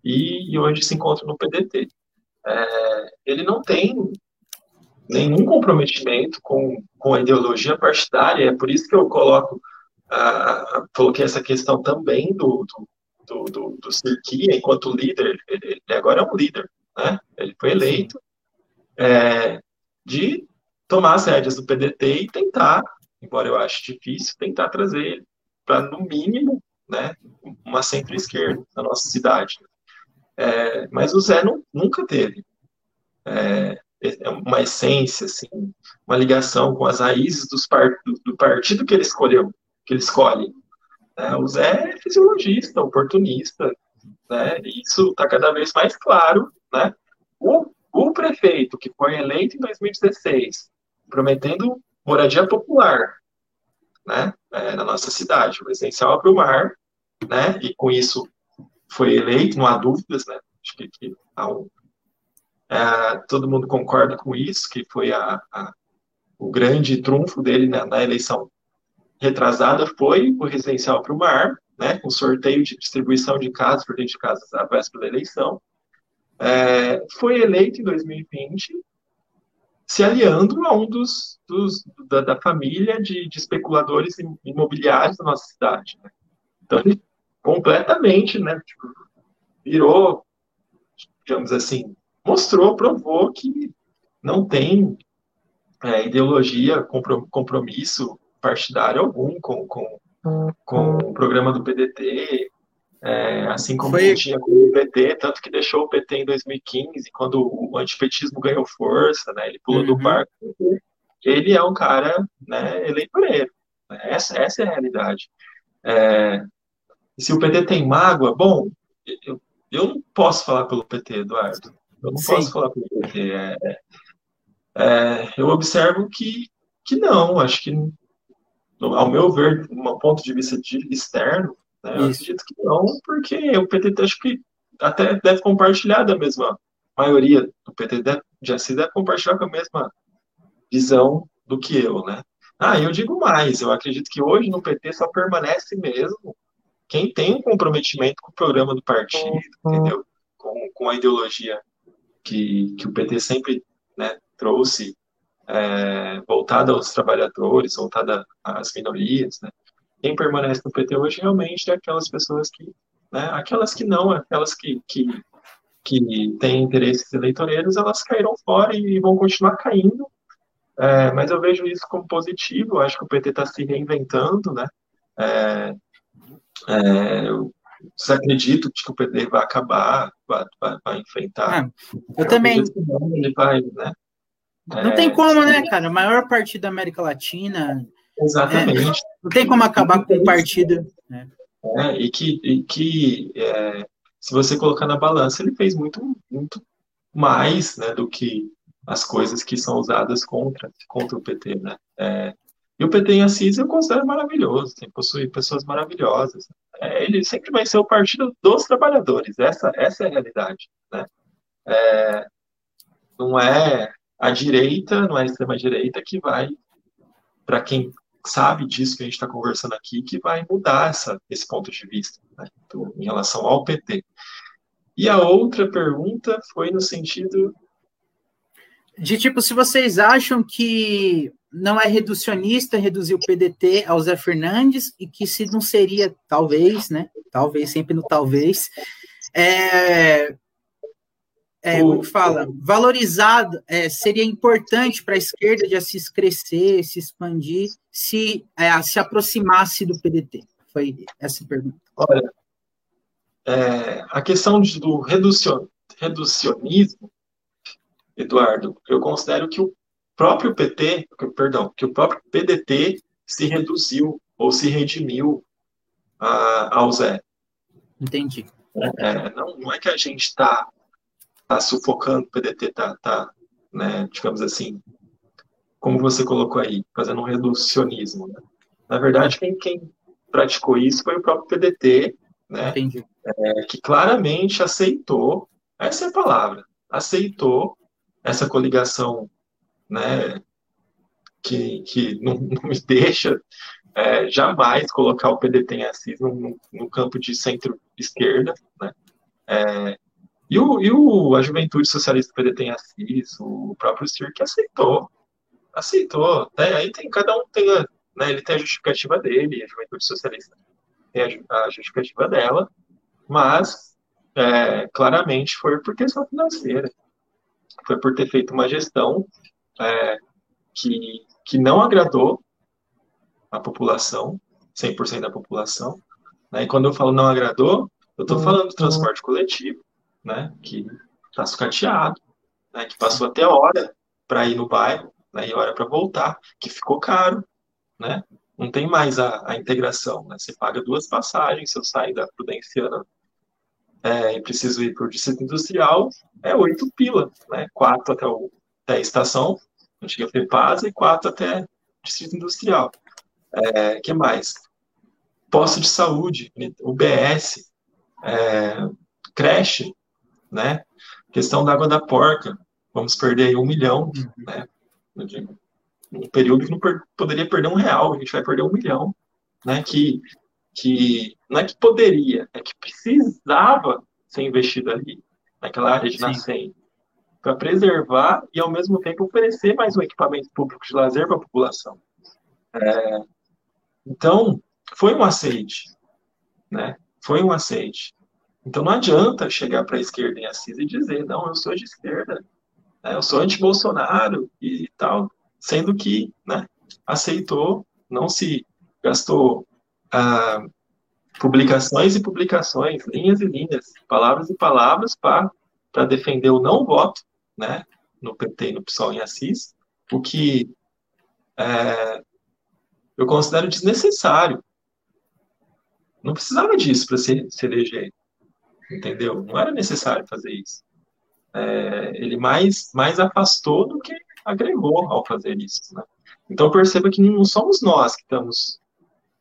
e, e hoje se encontra no PDT. É, ele não tem nenhum comprometimento com, com a ideologia partidária, é por isso que eu coloco, uh, coloquei essa questão também do, do, do, do Sirkia, enquanto líder, ele, ele, agora é um líder, né? ele foi eleito, é, de tomar as rédeas do PDT e tentar, embora eu ache difícil, tentar trazer ele para, no mínimo, né, uma centro-esquerda na nossa cidade. É, mas o Zé não, nunca teve. É uma essência, assim, uma ligação com as raízes do, partido que ele escolheu, que ele escolhe. É, o Zé é fisiologista, oportunista, né? Isso está cada vez mais claro, né? O, o prefeito que foi eleito em 2016, prometendo moradia popular, né? É, na nossa cidade, o residencial para o mar, né? E com isso foi eleito, não há dúvidas, né? Acho que, que há um, é, todo mundo concorda com isso, que foi a, a, o grande trunfo dele na, na, eleição retrasada foi o residencial para o mar, né, com sorteio de distribuição de casas por dentro de casas à véspera da eleição. É, foi eleito em 2020, se aliando a um dos, dos da, da, família de, de, especuladores imobiliários da nossa cidade. Né? Então, ele completamente, né, tipo, virou, digamos assim, mostrou, provou que não tem é, ideologia, compromisso partidário algum com, com, com o programa do PDT, é, assim como Foi... tinha com o PT, tanto que deixou o PT em 2015, quando o antipetismo ganhou força, né, ele pulou uhum. do barco. Ele é um cara né, eleitoreiro. Essa, essa é a realidade. É, se o PT tem mágoa, bom, eu, eu não posso falar pelo PT, Eduardo. Eu não Sim. posso falar por você. É, é, eu observo que, que não, acho que, ao meu ver, de um ponto de vista de externo, né, eu acredito que não, porque o PT acho que até deve compartilhar da mesma maioria do PT deve, de assim deve compartilhar com a mesma visão do que eu, né? Ah, eu digo mais, eu acredito que hoje no PT só permanece mesmo quem tem um comprometimento com o programa do partido, uhum. entendeu? Com, com a ideologia que, que o PT sempre né, trouxe, é, voltada aos trabalhadores, voltada às minorias, né? Quem permanece no PT hoje realmente é aquelas pessoas que, né, aquelas que não, aquelas que, que, que têm interesses eleitoreiros, elas caíram fora e vão continuar caindo, é, mas eu vejo isso como positivo, eu acho que o PT está se reinventando, né? É, é, você acredita que o PT vai acabar, vai, vai, vai enfrentar? Ah, eu também. Ele vai, né? Não é, tem como, né, cara? O maior partido da América Latina. Exatamente. É, não tem como acabar com o partido. Né? É, e que, e que é, se você colocar na balança, ele fez muito, muito mais né, do que as coisas que são usadas contra, contra o PT, né? É, e o PT em Assis eu considero maravilhoso, tem, possui pessoas maravilhosas. É, ele sempre vai ser o partido dos trabalhadores, essa, essa é a realidade. Né? É, não é a direita, não é a extrema-direita que vai, para quem sabe disso que a gente está conversando aqui, que vai mudar essa, esse ponto de vista né, do, em relação ao PT. E a outra pergunta foi no sentido. De tipo, se vocês acham que não é reducionista reduzir o PDT ao Zé Fernandes e que se não seria, talvez, né? Talvez, sempre no talvez, é, é, como fala, valorizado, é, seria importante para a esquerda de Assis crescer, se expandir, se é, se aproximasse do PDT? Foi essa pergunta. Olha, é, a questão do reducion, reducionismo, Eduardo, eu considero que o próprio PT, perdão, que o próprio PDT se reduziu ou se redimiu a, ao Zé. Entendi. É, não, não é que a gente está tá sufocando, o PDT está, tá, né, digamos assim, como você colocou aí, fazendo um reducionismo. Né? Na verdade, quem, quem praticou isso foi o próprio PDT, né, Entendi. É, que claramente aceitou, essa é a palavra, aceitou essa coligação né, que, que não, não me deixa é, jamais colocar o PDT em Assis no, no campo de centro-esquerda, né? É, e, o, e o, a Juventude Socialista do PDT em Assis, o próprio CIR, que aceitou, aceitou. Né? Aí tem, cada um tem a, né, ele tem a justificativa dele, a Juventude Socialista tem a, a justificativa dela, mas é, claramente foi por questão financeira. Foi por ter feito uma gestão é, que, que não agradou a população, 100% da população. Né? E quando eu falo não agradou, eu estou falando do transporte coletivo, né? que está sucateado, né? que passou até hora para ir no bairro né? e hora para voltar, que ficou caro. Né? Não tem mais a, a integração. Né? Você paga duas passagens, se eu sair da Prudenciana é, e preciso ir para o distrito industrial, é oito pila, né? quatro até, o, até a estação, antiga FEPASA, e quatro até distrito industrial. É, que mais? Posto de saúde, UBS, é, creche, né? Questão da água da porca, vamos perder aí um milhão, uhum. né? Um período que não per poderia perder um real, a gente vai perder um milhão, né? Que, que não é que poderia, é que precisava ser investido ali, naquela área de nascente, para preservar e, ao mesmo tempo, oferecer mais um equipamento público de lazer para a população. É, então, foi um aceite, né? Foi um aceite. Então, não adianta chegar para a esquerda em Assis e dizer, não, eu sou de esquerda, né? eu sou anti-Bolsonaro e tal, sendo que né, aceitou, não se gastou ah, publicações e publicações, linhas e linhas, palavras e palavras para defender o não voto né, no PT e no PSOL em Assis, o que é, eu considero desnecessário. Não precisava disso para se, se eleger, entendeu? Não era necessário fazer isso. É, ele mais, mais afastou do que agregou ao fazer isso. Né? Então perceba que não somos nós que estamos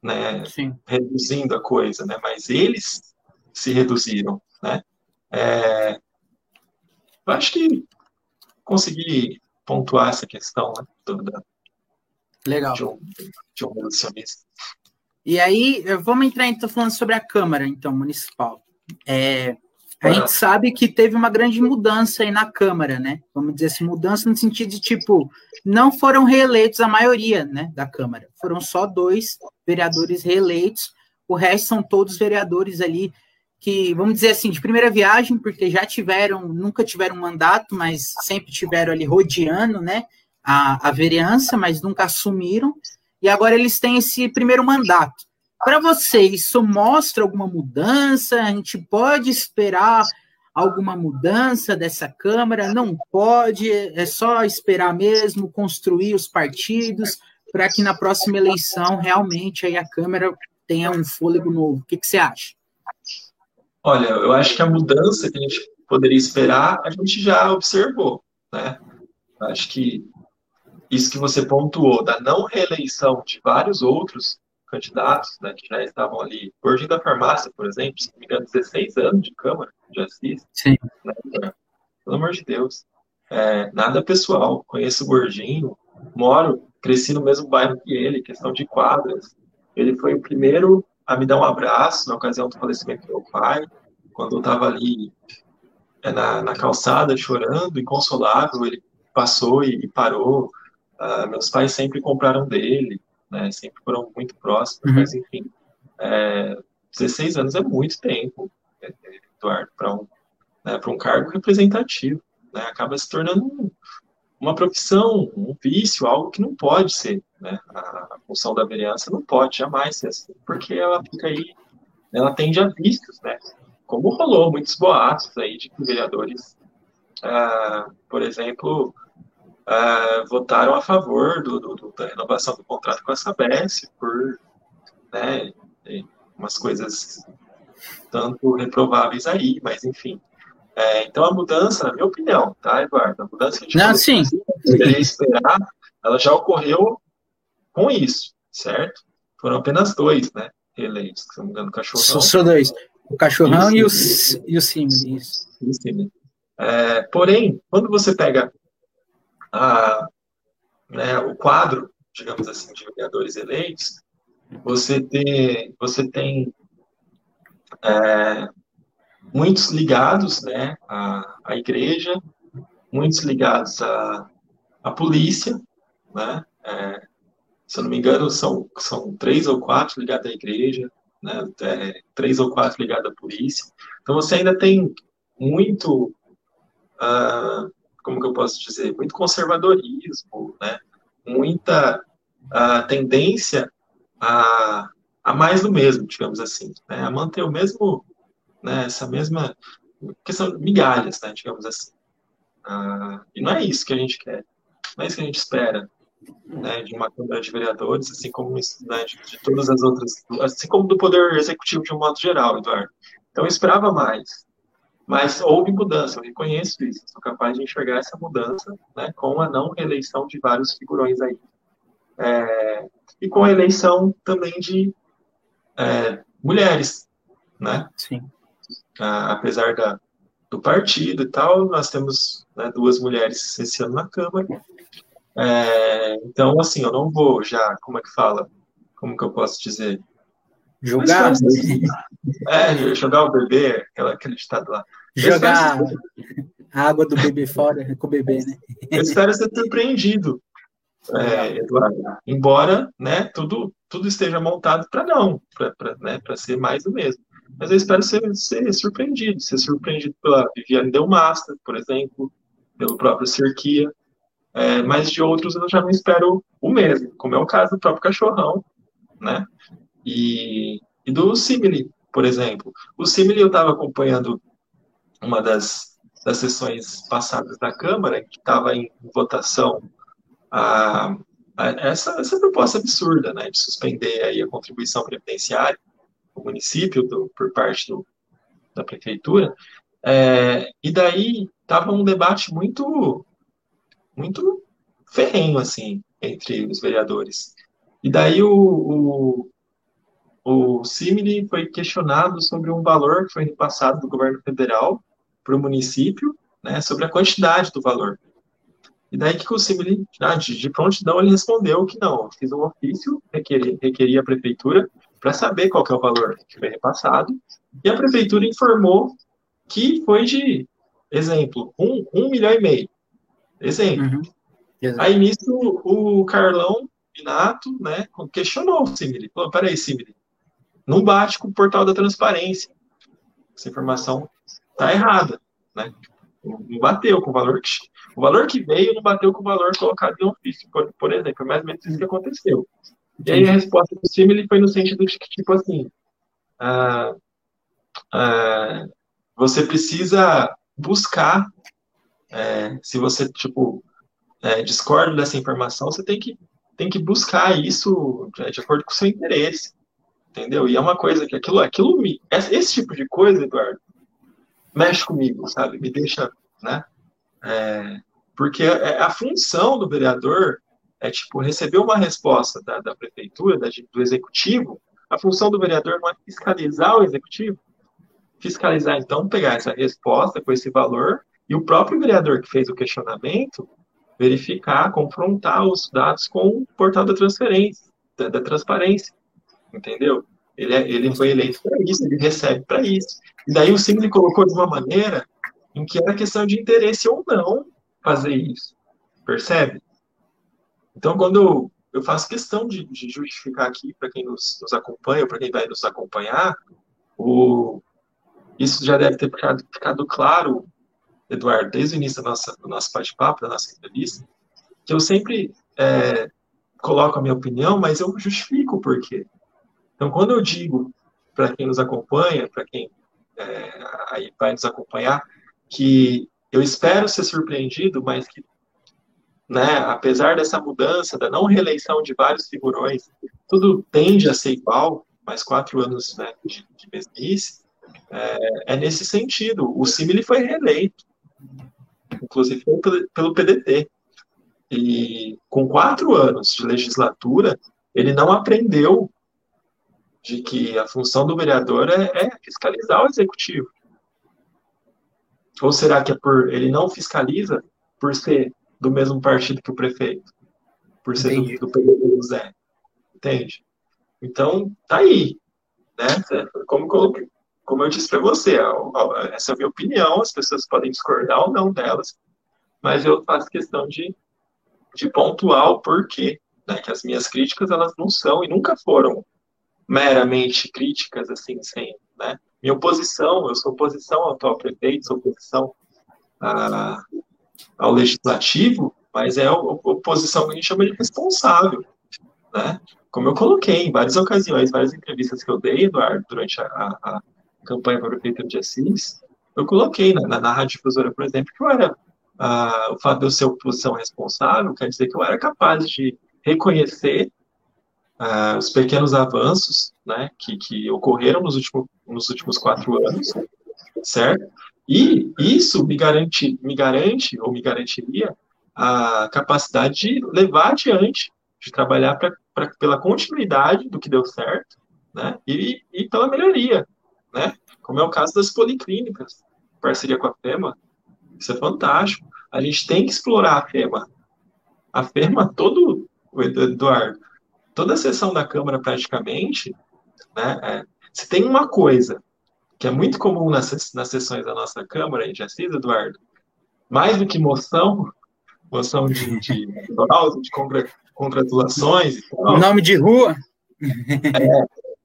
né, reduzindo a coisa, né? mas eles se reduziram. Né? É, eu acho que consegui pontuar essa questão né, da, Legal. De um, de um E aí, vamos entrar então falando sobre a Câmara, então, municipal. É, a gente sabe que teve uma grande mudança aí na Câmara, né? Vamos dizer assim, mudança no sentido de, tipo, não foram reeleitos a maioria, né, da Câmara. Foram só dois vereadores reeleitos, o resto são todos vereadores ali que, vamos dizer assim, de primeira viagem, porque já tiveram, nunca tiveram mandato, mas sempre tiveram ali rodeando, né? a, a vereança, mas nunca assumiram, e agora eles têm esse primeiro mandato. Para você, isso mostra alguma mudança? A gente pode esperar alguma mudança dessa Câmara? Não pode, é só esperar mesmo, construir os partidos, para que na próxima eleição realmente aí a Câmara tenha um fôlego novo. O que, que você acha? Olha, eu acho que a mudança que a gente poderia esperar, a gente já observou, né? Acho que isso que você pontuou, da não reeleição de vários outros candidatos, né, que já estavam ali. Gordinho da Farmácia, por exemplo, se não me engano, 16 anos de Câmara, de Assis. Sim. Né, pelo amor de Deus. É, nada pessoal, conheço o Gordinho, moro, cresci no mesmo bairro que ele, questão de quadras. Ele foi o primeiro a me dar um abraço na ocasião do falecimento do meu pai, quando eu estava ali é, na, na calçada chorando, inconsolável, ele passou e, e parou, Uh, meus pais sempre compraram dele, né, sempre foram muito próximos, uhum. mas enfim, é, 16 anos é muito tempo. É, é, Eduardo, para um, né, um cargo representativo. Né? Acaba se tornando um, uma profissão, um vício, algo que não pode ser. Né? A, função da vereança não pode jamais ser assim, porque ela fica aí, ela tende a vícios, né? Como rolou muitos boatos aí de que vereadores, ah, por exemplo, ah, votaram a favor do, do, da renovação do contrato com a Sabesp por né, umas coisas tanto reprováveis aí, mas enfim. É, então a mudança, na minha opinião, tá, Eduardo? A mudança que a gente Não, sim. deveria esperar, ela já ocorreu com isso, certo? Foram apenas dois, né? Reeleitos, se não me engano, o cachorrão. Só dois. O cachorrão e, e o, e o Simile, isso. É, porém, quando você pega a, né, o quadro, digamos assim, de vereadores eleitos, você tem, você tem é, muitos ligados né, à, à igreja, muitos ligados à, à polícia, né, é, se eu não me engano, são, são três ou quatro ligados à igreja, né, é, três ou quatro ligados à polícia. Então, você ainda tem muito, uh, como que eu posso dizer, muito conservadorismo, né, muita uh, tendência a, a mais do mesmo, digamos assim, né? a manter o mesmo, né, essa mesma questão de migalhas, né, digamos assim. Ah, e não é isso que a gente quer, não é isso que a gente espera né, de uma Câmara de Vereadores, assim como né, de, de, todas as outras, assim como do Poder Executivo de um modo geral, Eduardo. Então eu esperava mais, mas houve mudança, eu reconheço isso, sou capaz de enxergar essa mudança né, com a não reeleição de vários figurões aí. É, e com a eleição também de é, mulheres, né? Sim. Ah, apesar da, do partido e tal, nós temos né, duas mulheres ano na Câmara. É, então, assim, eu não vou já, como é que fala? Como que eu posso dizer? Jogar? É, jogar o bebê, aquela, aquele ditado lá. Jogar a água do bebê fora com o bebê, né? Eu espero ser surpreendido é, Eduardo. Embora né, tudo, tudo esteja montado para não, para né, ser mais do mesmo. Mas eu espero ser, ser surpreendido, ser surpreendido pela Viviane Delmaster, por exemplo, pelo próprio Cerquia, é, mas de outros eu já não espero o mesmo, como é o caso do próprio Cachorrão, né? E, e do Simile, por exemplo. O Simile eu estava acompanhando uma das, das sessões passadas da Câmara, que estava em votação a, essa, essa proposta absurda, né, de suspender aí a contribuição previdenciária do município do, por parte do, da prefeitura, é, e daí estava um debate muito, muito ferrenho, assim, entre os vereadores. E daí o, o, o Simile foi questionado sobre um valor que foi repassado do governo federal para o município, né, sobre a quantidade do valor. E daí que o Simile, ah, de, de prontidão, ele respondeu que não, fiz um ofício, requeri, requeri a prefeitura para saber qual é o valor que foi repassado, e a prefeitura informou que foi de, exemplo, um, um milhão e meio. Exemplo. Uhum. Aí nisso o Carlão Minato, né, questionou o Simile. Falou, peraí, Simile, não bate com o portal da transparência. Essa informação está errada, né? Não bateu com o valor que o valor que veio não bateu com o valor colocado em ofício, por, por exemplo. É mais ou menos isso que aconteceu. E aí a resposta do Simile foi no sentido de que, tipo assim, ah, ah, você precisa buscar, é, se você, tipo, é, discorda dessa informação, você tem que, tem que buscar isso de, de acordo com o seu interesse, entendeu? E é uma coisa que aquilo, aquilo me, esse tipo de coisa, Eduardo, mexe comigo, sabe? Me deixa, né? É, porque a, a, função do vereador é, tipo, receber uma resposta da, da prefeitura, da, do executivo. A função do vereador não é fiscalizar o executivo. Fiscalizar, então, pegar essa resposta com esse valor e o próprio vereador que fez o questionamento verificar, confrontar os dados com o portal da transferência, da, da transparência, entendeu? Ele, é, ele foi eleito para isso, ele recebe para isso. E daí o Simple colocou de uma maneira em que era questão de interesse ou não fazer isso. Percebe? Então, quando eu, faço questão de, de justificar aqui para quem nos, nos acompanha, para quem vai nos acompanhar, o, isso já deve ter ficado, ficado claro, Eduardo, desde o início da nossa, do nosso bate-papo, da nossa entrevista, que eu sempre é, coloco a minha opinião, mas eu justifico o porquê. Então, quando eu digo para quem nos acompanha, para quem é, aí vai nos acompanhar, que eu espero ser surpreendido, mas que, né, apesar dessa mudança, da não reeleição de vários figurões, tudo tende a ser igual, mais quatro anos né, de, de mesmice, é, é, nesse sentido. O Simile foi reeleito, inclusive pelo, pelo PDT. E com quatro anos de legislatura, ele não aprendeu de que a função do vereador é, é fiscalizar o executivo. Ou será que é por ele não fiscaliza por ser do mesmo partido que o prefeito? Por ser Entendi. do, do PDT do Zé? Entende? Então, tá aí. Né? Como, como eu disse para você, essa é a minha opinião, as pessoas podem discordar ou não delas, mas eu faço questão de, de pontuar o porquê, né? que as minhas críticas, elas não são e nunca foram meramente críticas, assim, sem, né? Minha oposição, eu sou oposição ao atual prefeito, sou oposição a, ao legislativo, mas é a oposição que a gente chama de responsável, né? Como eu coloquei em várias ocasiões, várias entrevistas que eu dei, Eduardo, durante a, a, campanha para prefeito de Assis, eu coloquei na, na, na rádio difusora, por exemplo, que eu era, o fato de eu ser oposição responsável, quer dizer que eu era capaz de reconhecer os pequenos avanços né, que, que ocorreram nos, último, nos últimos quatro anos, certo? E isso me garante, me garante ou me garantiria a capacidade de levar adiante, de trabalhar pra, pra, pela continuidade do que deu certo, né? E, e pela melhoria, né? Como é o caso das policlínicas, parceria com a FEMA, isso é fantástico. A gente tem que explorar a FEMA. A FEMA, todo, Eduardo, toda a sessão da Câmara, praticamente, né, é, se tem uma coisa que é muito comum nas, nas sessões da nossa Câmara, em Assis, Eduardo, mais do que moção, moção de, de, de congratulações. O nome de rua?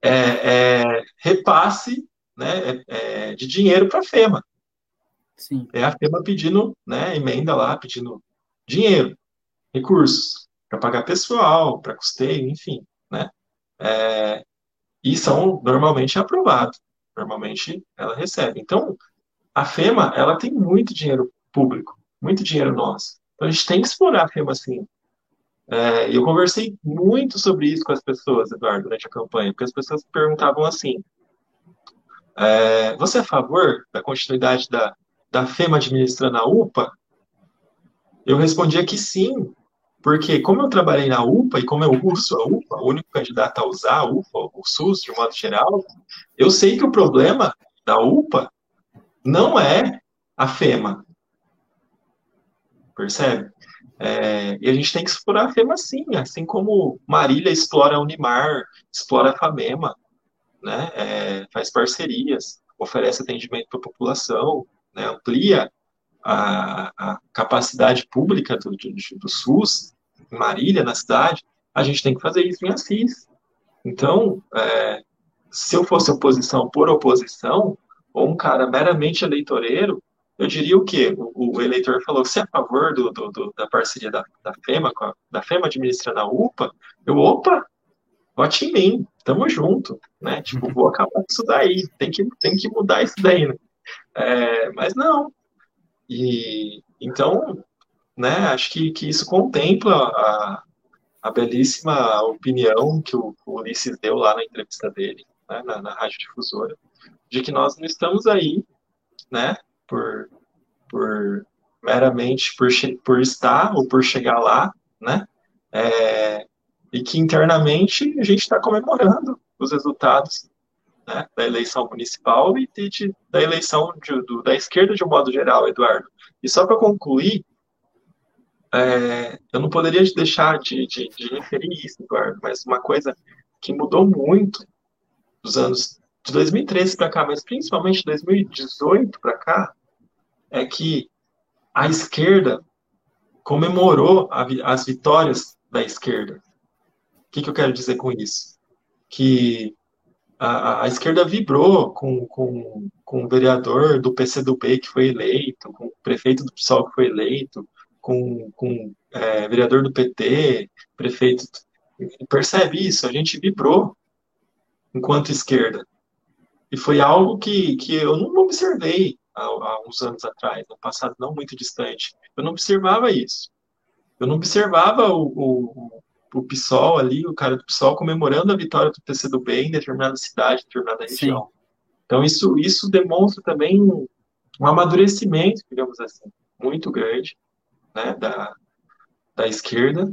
É, é, é repasse né, é, é de dinheiro para a FEMA. Sim. É a FEMA pedindo né, emenda lá, pedindo dinheiro, recursos para pagar pessoal, para custeio, enfim, né? É, e são normalmente aprovados. Normalmente ela recebe. Então, a FEMA, ela tem muito dinheiro público, muito dinheiro nosso. Então, a gente tem que explorar a FEMA assim. É, eu conversei muito sobre isso com as pessoas, Eduardo, durante a campanha, porque as pessoas perguntavam assim: é, você é a favor da continuidade da, da FEMA administrando a UPA? Eu respondia que sim, porque como eu trabalhei na UPA e como eu uso a UPA, o único candidato a usar a UPA, o SUS de modo geral, eu sei que o problema da UPA não é a FEMA. Percebe? É, e a gente tem que explorar a FEMA sim, assim como Marília explora a Unimar, explora a FAMEMA, né? É, faz parcerias, oferece atendimento para a população, né? amplia a, a capacidade pública do, do, do SUS, em Marília, na cidade, a gente tem que fazer isso em Assis. Então, é, se eu fosse oposição por oposição, ou um cara meramente eleitoreiro, eu diria o quê? O, o eleitor falou se é a favor do, do, do, da parceria da, da FEMA, a, da FEMA administrando a UPA, eu, opa, vote em mim, tamo junto, né? Tipo, vou acabar com isso daí, tem que, tem que mudar isso daí, né? É, mas não. E, então, né, acho que, que isso contempla a, a belíssima opinião que o, o, Ulisses deu lá na entrevista dele, né, na, na rádio difusora, de que nós não estamos aí, né, por, por meramente por, por estar ou por chegar lá, né, é, e que internamente a gente está comemorando os resultados né, da eleição municipal e de, de, da eleição de, do, da esquerda de um modo geral, Eduardo. E só para concluir, é, eu não poderia deixar de, de, de referir isso, Eduardo, mas uma coisa que mudou muito dos anos de 2013 para cá, mas principalmente de 2018 para cá, é que a esquerda comemorou a, as vitórias da esquerda. O que, que, eu quero dizer com isso? Que a, a esquerda vibrou com, com, com o vereador do PCdoB que foi eleito, com o prefeito do PSOL que foi eleito, com, com é, vereador do PT, prefeito. Percebe isso? A gente vibrou enquanto esquerda. E foi algo que, que eu não observei há, há uns anos atrás, no passado não muito distante. Eu não observava isso. Eu não observava o, o, o PSOL ali, o cara do PSOL comemorando a vitória do PCdoB em determinada cidade, determinada região. Sim. Então isso, isso demonstra também um, um amadurecimento, digamos assim, muito grande né, da, da esquerda,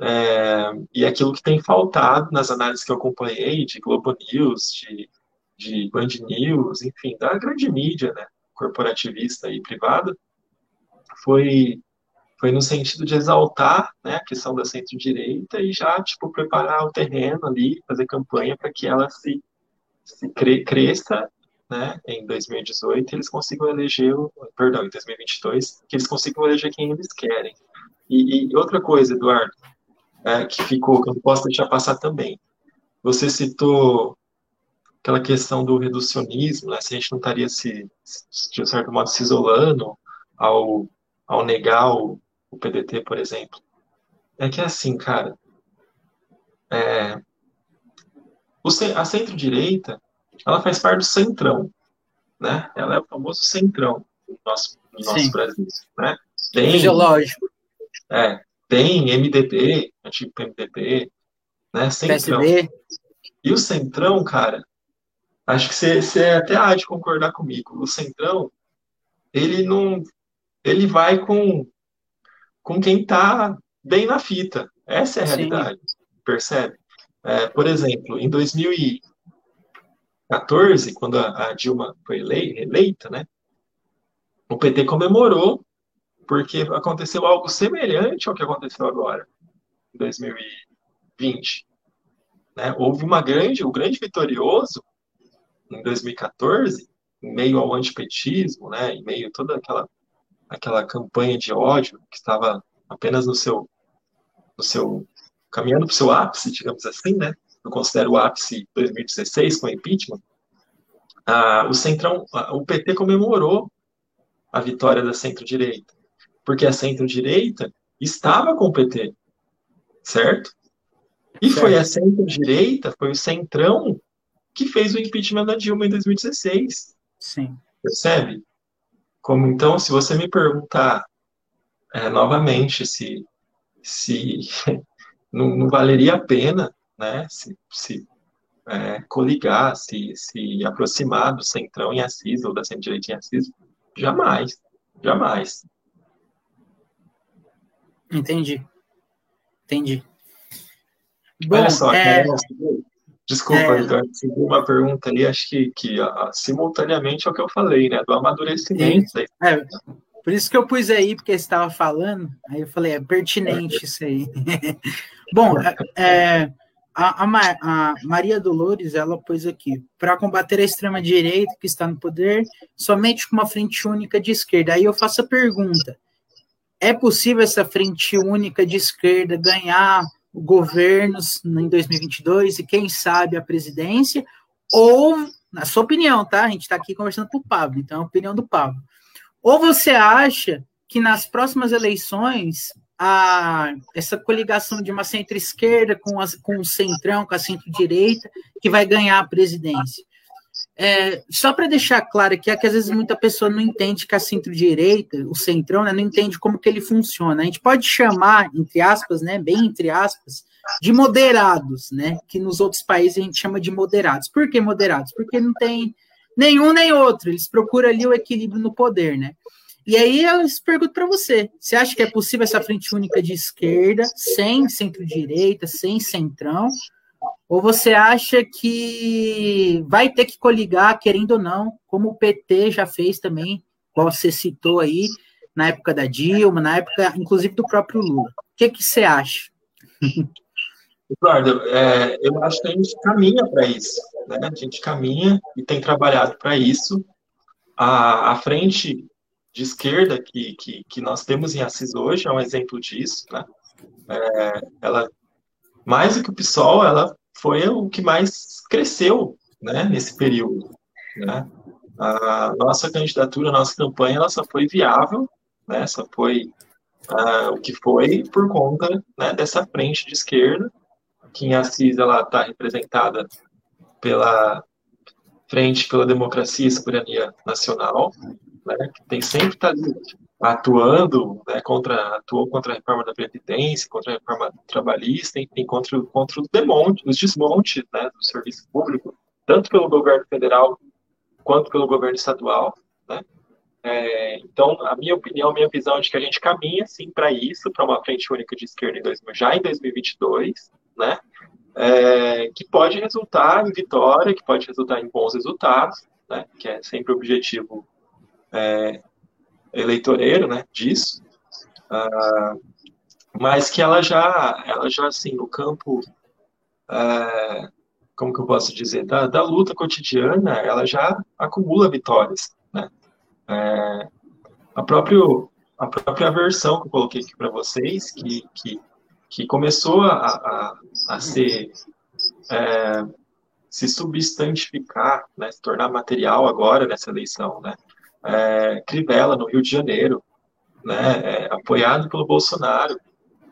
é, e aquilo que tem faltado nas análises que eu acompanhei de Globo News, de, de Band News, enfim, da grande mídia, né, corporativista e privada, foi foi no sentido de exaltar né, a questão da centro-direita e já tipo preparar o terreno ali, fazer campanha para que ela se, se cre, cresça né, em 2018 eles consigam eleger, o, perdão, em 2022, que eles consigam eleger quem eles querem. E, e outra coisa, Eduardo, é, que ficou, que eu não posso deixar passar também. Você citou aquela questão do reducionismo, né, se a gente não estaria se, de certo modo, se isolando ao, ao negar o, o PDT, por exemplo. É que é assim, cara, é, a centro-direita, ela faz parte do centrão, né? Ela é o famoso centrão do nosso, do nosso Brasil, né? Tem, Fisiológico. É, tem MDB, antigo PMDB, né? Centrão. PSB. E o centrão, cara, acho que você, você até há de concordar comigo. O centrão, ele não, ele vai com com quem está bem na fita. Essa é a Sim. realidade, percebe? É, por exemplo, em 2014, quando a, a Dilma foi eleita, né, o PT comemorou porque aconteceu algo semelhante ao que aconteceu agora, em 2020. Né? Houve uma grande, o grande vitorioso em 2014, em meio ao antipetismo, né, em meio a toda aquela aquela campanha de ódio que estava apenas no seu, no seu caminhando para o seu ápice, digamos assim, né? Eu considero o ápice 2016 com o impeachment. Ah, o centrão, o PT comemorou a vitória da centro-direita, porque a centro-direita estava com o PT, certo? E certo. foi a centro-direita, foi o centrão que fez o impeachment da Dilma em 2016. Sim. Percebe? Como então, se você me perguntar é, novamente se, se não, não, valeria a pena né, se, se é, coligar, se, se aproximar do centrão em Assis ou da centro-direita em Assis, jamais, jamais. Entendi. Entendi. Bom, Olha só, é... Desculpa, é... Eduardo, uma pergunta ali, acho que, que a, simultaneamente é o que eu falei, né? Do amadurecimento. É, por isso que eu pus aí, porque você estava falando, aí eu falei, é pertinente isso aí. Bom, é, a, a, a, Maria Dolores, ela pôs aqui, para combater a extrema-direita que está no poder, somente com uma frente única de esquerda. Aí eu faço a pergunta, é possível essa frente única de esquerda ganhar governos em 2022 e quem sabe a presidência, ou, na sua opinião, tá? A gente está aqui conversando com o Pablo, então é a opinião do Pablo. Ou você acha que nas próximas eleições a, essa coligação de uma centro-esquerda com, com o centrão, com a centro-direita, que vai ganhar a presidência? É, só para deixar claro aqui, é que às vezes muita pessoa não entende que a centro-direita, o centrão, né, não entende como que ele funciona. A gente pode chamar, entre aspas, né, bem entre aspas, de moderados, né, que nos outros países a gente chama de moderados. Por que moderados? Porque não tem nenhum nem outro, eles procuram ali o equilíbrio no poder, né. E aí eu pergunto para você, você acha que é possível essa frente única de esquerda, sem centro-direita, sem centrão, ou você acha que vai ter que coligar, querendo ou não, como o PT já fez também, qual você citou aí, na época da Dilma, na época, inclusive, do próprio Lula? O que, que você acha? Eduardo, é, eu acho que a gente caminha para isso, né? A gente caminha e tem trabalhado para isso. A, a frente de esquerda que, que, que nós temos em Assis hoje é um exemplo disso, né? É, ela, mais do que o PSOL, ela foi o que mais cresceu né, nesse período. Né? A nossa candidatura, a nossa campanha, ela só foi viável, né, só foi uh, o que foi por conta né, dessa frente de esquerda, que em Assis ela está representada pela Frente pela Democracia e Soberania Nacional, né, que tem sempre tá atuando, né, contra, atuou contra a reforma da Previdência, contra a reforma trabalhista, enfim, contra, contra os, demonte, os desmontes né, do serviço público, tanto pelo governo federal quanto pelo governo estadual. Né? É, então, a minha opinião, a minha visão é de que a gente caminha, sim, para isso, para uma frente única de esquerda em 2000, já em 2022, né? é, que pode resultar em vitória, que pode resultar em bons resultados, né, que é sempre o objetivo é, eleitoreiro né, disso, uh, mas que ela já, ela já assim, no campo, uh, como que eu posso dizer, da, da, luta cotidiana, ela já acumula vitórias. Né? É, a, próprio, a própria versão que eu coloquei aqui para vocês, que, que que começou a, a, a ser é, se substantificar, né, se tornar material agora nessa eleição, né? É, Crivella no Rio de Janeiro, né, é, apoiado pelo Bolsonaro,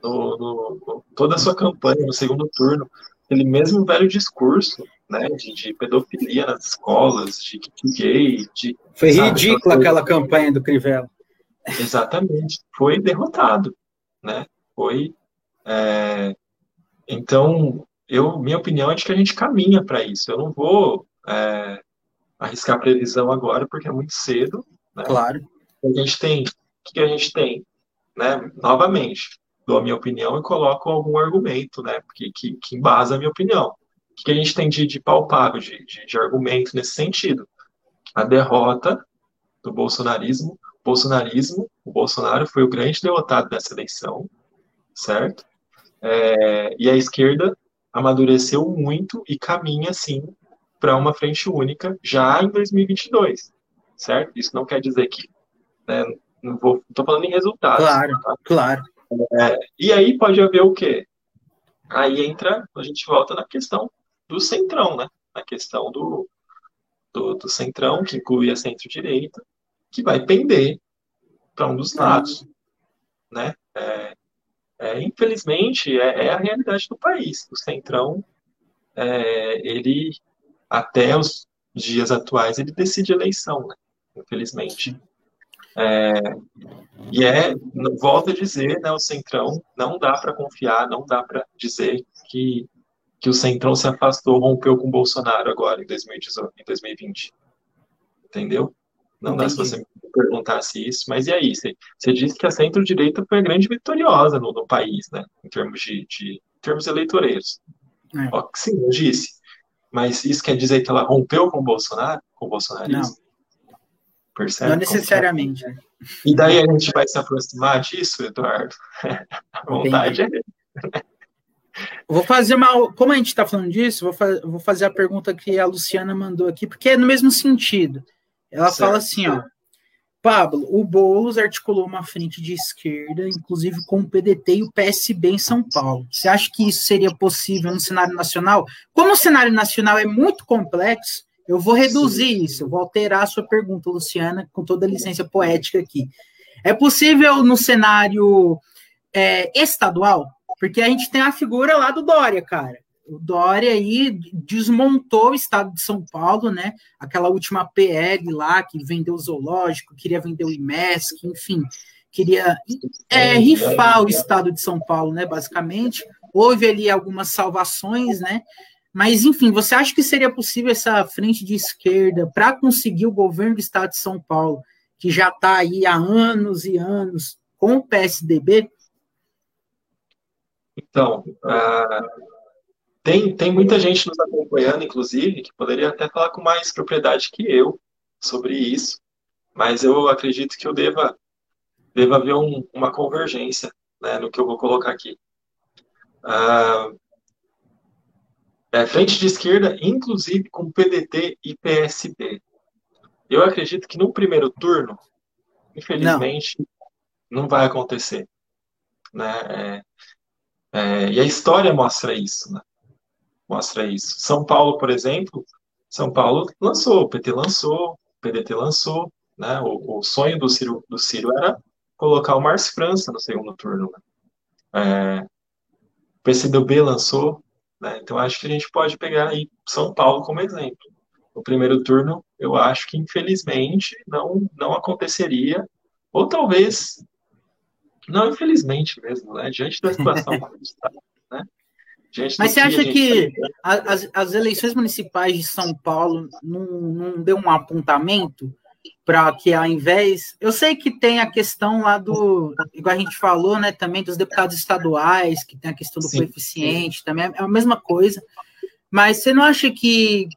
no, no, toda a sua campanha no segundo turno, aquele mesmo velho discurso, né, de, de pedofilia nas escolas, de gay, de foi ridícula aquela campanha do Crivella. Exatamente, foi derrotado, né? Foi é, então, eu, minha opinião é de que a gente caminha para isso. Eu não vou é, arriscar previsão agora, porque é muito cedo. Né? Claro. A gente tem, o que a gente tem? Né? Novamente, dou a minha opinião e coloco algum argumento, né? Que, que, que embasa a minha opinião. O que a gente tem de, de palpável, de, de, de argumento nesse sentido? A derrota do bolsonarismo. Bolsonarismo, o Bolsonaro foi o grande derrotado dessa eleição, certo? É, e a esquerda amadureceu muito e caminha, sim, para uma frente única já em 2022, certo? Isso não quer dizer que. Né, não vou, estou falando em resultados. Claro, tá? claro. É, e aí pode haver o quê? Aí entra, a gente volta na questão do centrão, né? Na questão do, do, do centrão, que inclui a centro-direita, que vai pender para um dos lados, né? É, é, infelizmente, é, é, a realidade do país. O Centrão, é, ele, até os dias atuais, ele decide eleição, né? infelizmente. É, e é, volto a dizer, né, o Centrão não dá para confiar, não dá para dizer que, que o Centrão se afastou, rompeu com o Bolsonaro agora, em, 2018, em 2020. Entendeu? Não Entendi. dá se você me perguntasse isso, mas e aí? Você, você disse que a centro-direita foi a grande vitoriosa no, no país, né? Em termos de, de em termos eleitoreiros. É. Ó, sim, eu disse. Mas isso quer dizer que ela rompeu com o Bolsonaro? Com o bolsonarismo? Não. Percebe? Não necessariamente. Né? E daí a gente vai se aproximar disso, Eduardo? a vontade é. Vou fazer uma. Como a gente está falando disso, vou, fa vou fazer a pergunta que a Luciana mandou aqui, porque é no mesmo sentido. Ela certo. fala assim, ó. Pablo, o Boulos articulou uma frente de esquerda, inclusive com o PDT e o PSB em São Paulo. Você acha que isso seria possível no cenário nacional? Como o cenário nacional é muito complexo, eu vou reduzir Sim. isso, eu vou alterar a sua pergunta, Luciana, com toda a licença poética aqui. É possível no cenário é, estadual? Porque a gente tem a figura lá do Dória, cara. O Dória aí desmontou o estado de São Paulo, né? Aquela última PL lá que vendeu o zoológico, queria vender o IMESC, enfim, queria é, rifar o estado de São Paulo, né? Basicamente, houve ali algumas salvações, né? Mas, enfim, você acha que seria possível essa frente de esquerda para conseguir o governo do estado de São Paulo, que já está aí há anos e anos com o PSDB? Então, uh, tem, tem muita gente nos acompanhando, inclusive, que poderia até falar com mais propriedade que eu sobre isso, mas eu acredito que eu deva, deva haver um, uma convergência né, no que eu vou colocar aqui. Ah, é, frente de esquerda, inclusive com PDT e PSB. Eu acredito que no primeiro turno, infelizmente, não, não vai acontecer. Né? É, é, e a história mostra isso. Né? Mostra isso. São Paulo, por exemplo, São Paulo lançou, o PT lançou, o PDT lançou, né? O, o sonho do Ciro, do Ciro era colocar o Márcio França no segundo turno. Né? É, o PCdoB lançou, né? Então acho que a gente pode pegar aí São Paulo como exemplo. O primeiro turno, eu acho que infelizmente não não aconteceria, ou talvez não infelizmente mesmo, né? Diante da situação né? Mas você acha que, que as, as eleições municipais de São Paulo não, não deu um apontamento para que ao invés. Eu sei que tem a questão lá do. Igual a gente falou, né? Também dos deputados estaduais, que tem a questão do sim, coeficiente, sim. também é a mesma coisa. Mas você não acha que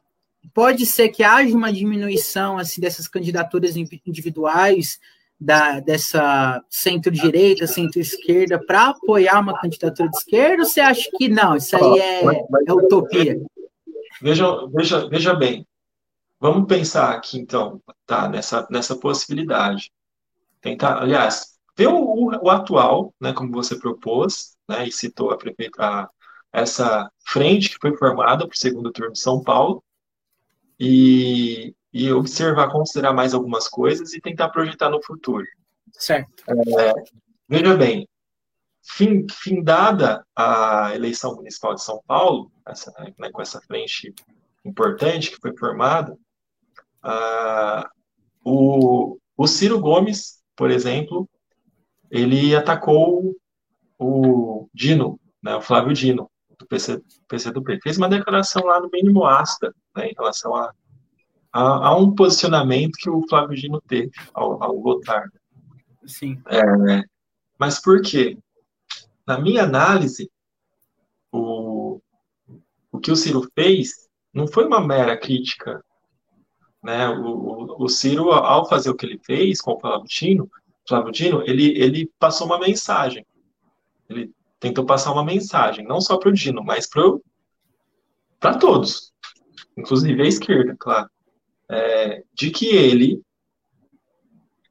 pode ser que haja uma diminuição assim dessas candidaturas individuais da, dessa centro-direita, centro-esquerda, para apoiar uma candidatura de esquerda, ou você acha que não, isso aí é, é utopia? Veja, veja, veja bem, vamos pensar aqui então, tá, nessa, nessa possibilidade. Tentar, aliás, ver o, o, o atual, né, como você propôs, né, e citou a prefeita, essa frente que foi formada para o segundo turno de São Paulo, e, e observar, considerar mais algumas coisas e tentar projetar no futuro. Certo. É, veja bem, fim, findada a eleição municipal de São Paulo, essa, né, com essa frente importante que foi formada, uh, o, o Ciro Gomes, por exemplo, ele atacou o Dino, né, o Flávio Dino, do PC, PCdoB. Fez uma declaração lá no mínimo ácida né, em relação a há, há um posicionamento que o Flávio Gino teve ao, ao votar. Sim. É, mas por quê? Na minha análise, o, o que o Ciro fez não foi uma mera crítica. Né? O, o, o Ciro, ao fazer o que ele fez com o Flávio Dino, Flávio Dino ele, ele passou uma mensagem. Ele tentou passar uma mensagem, não só para o Dino, mas para todos, inclusive a esquerda, claro é, de que ele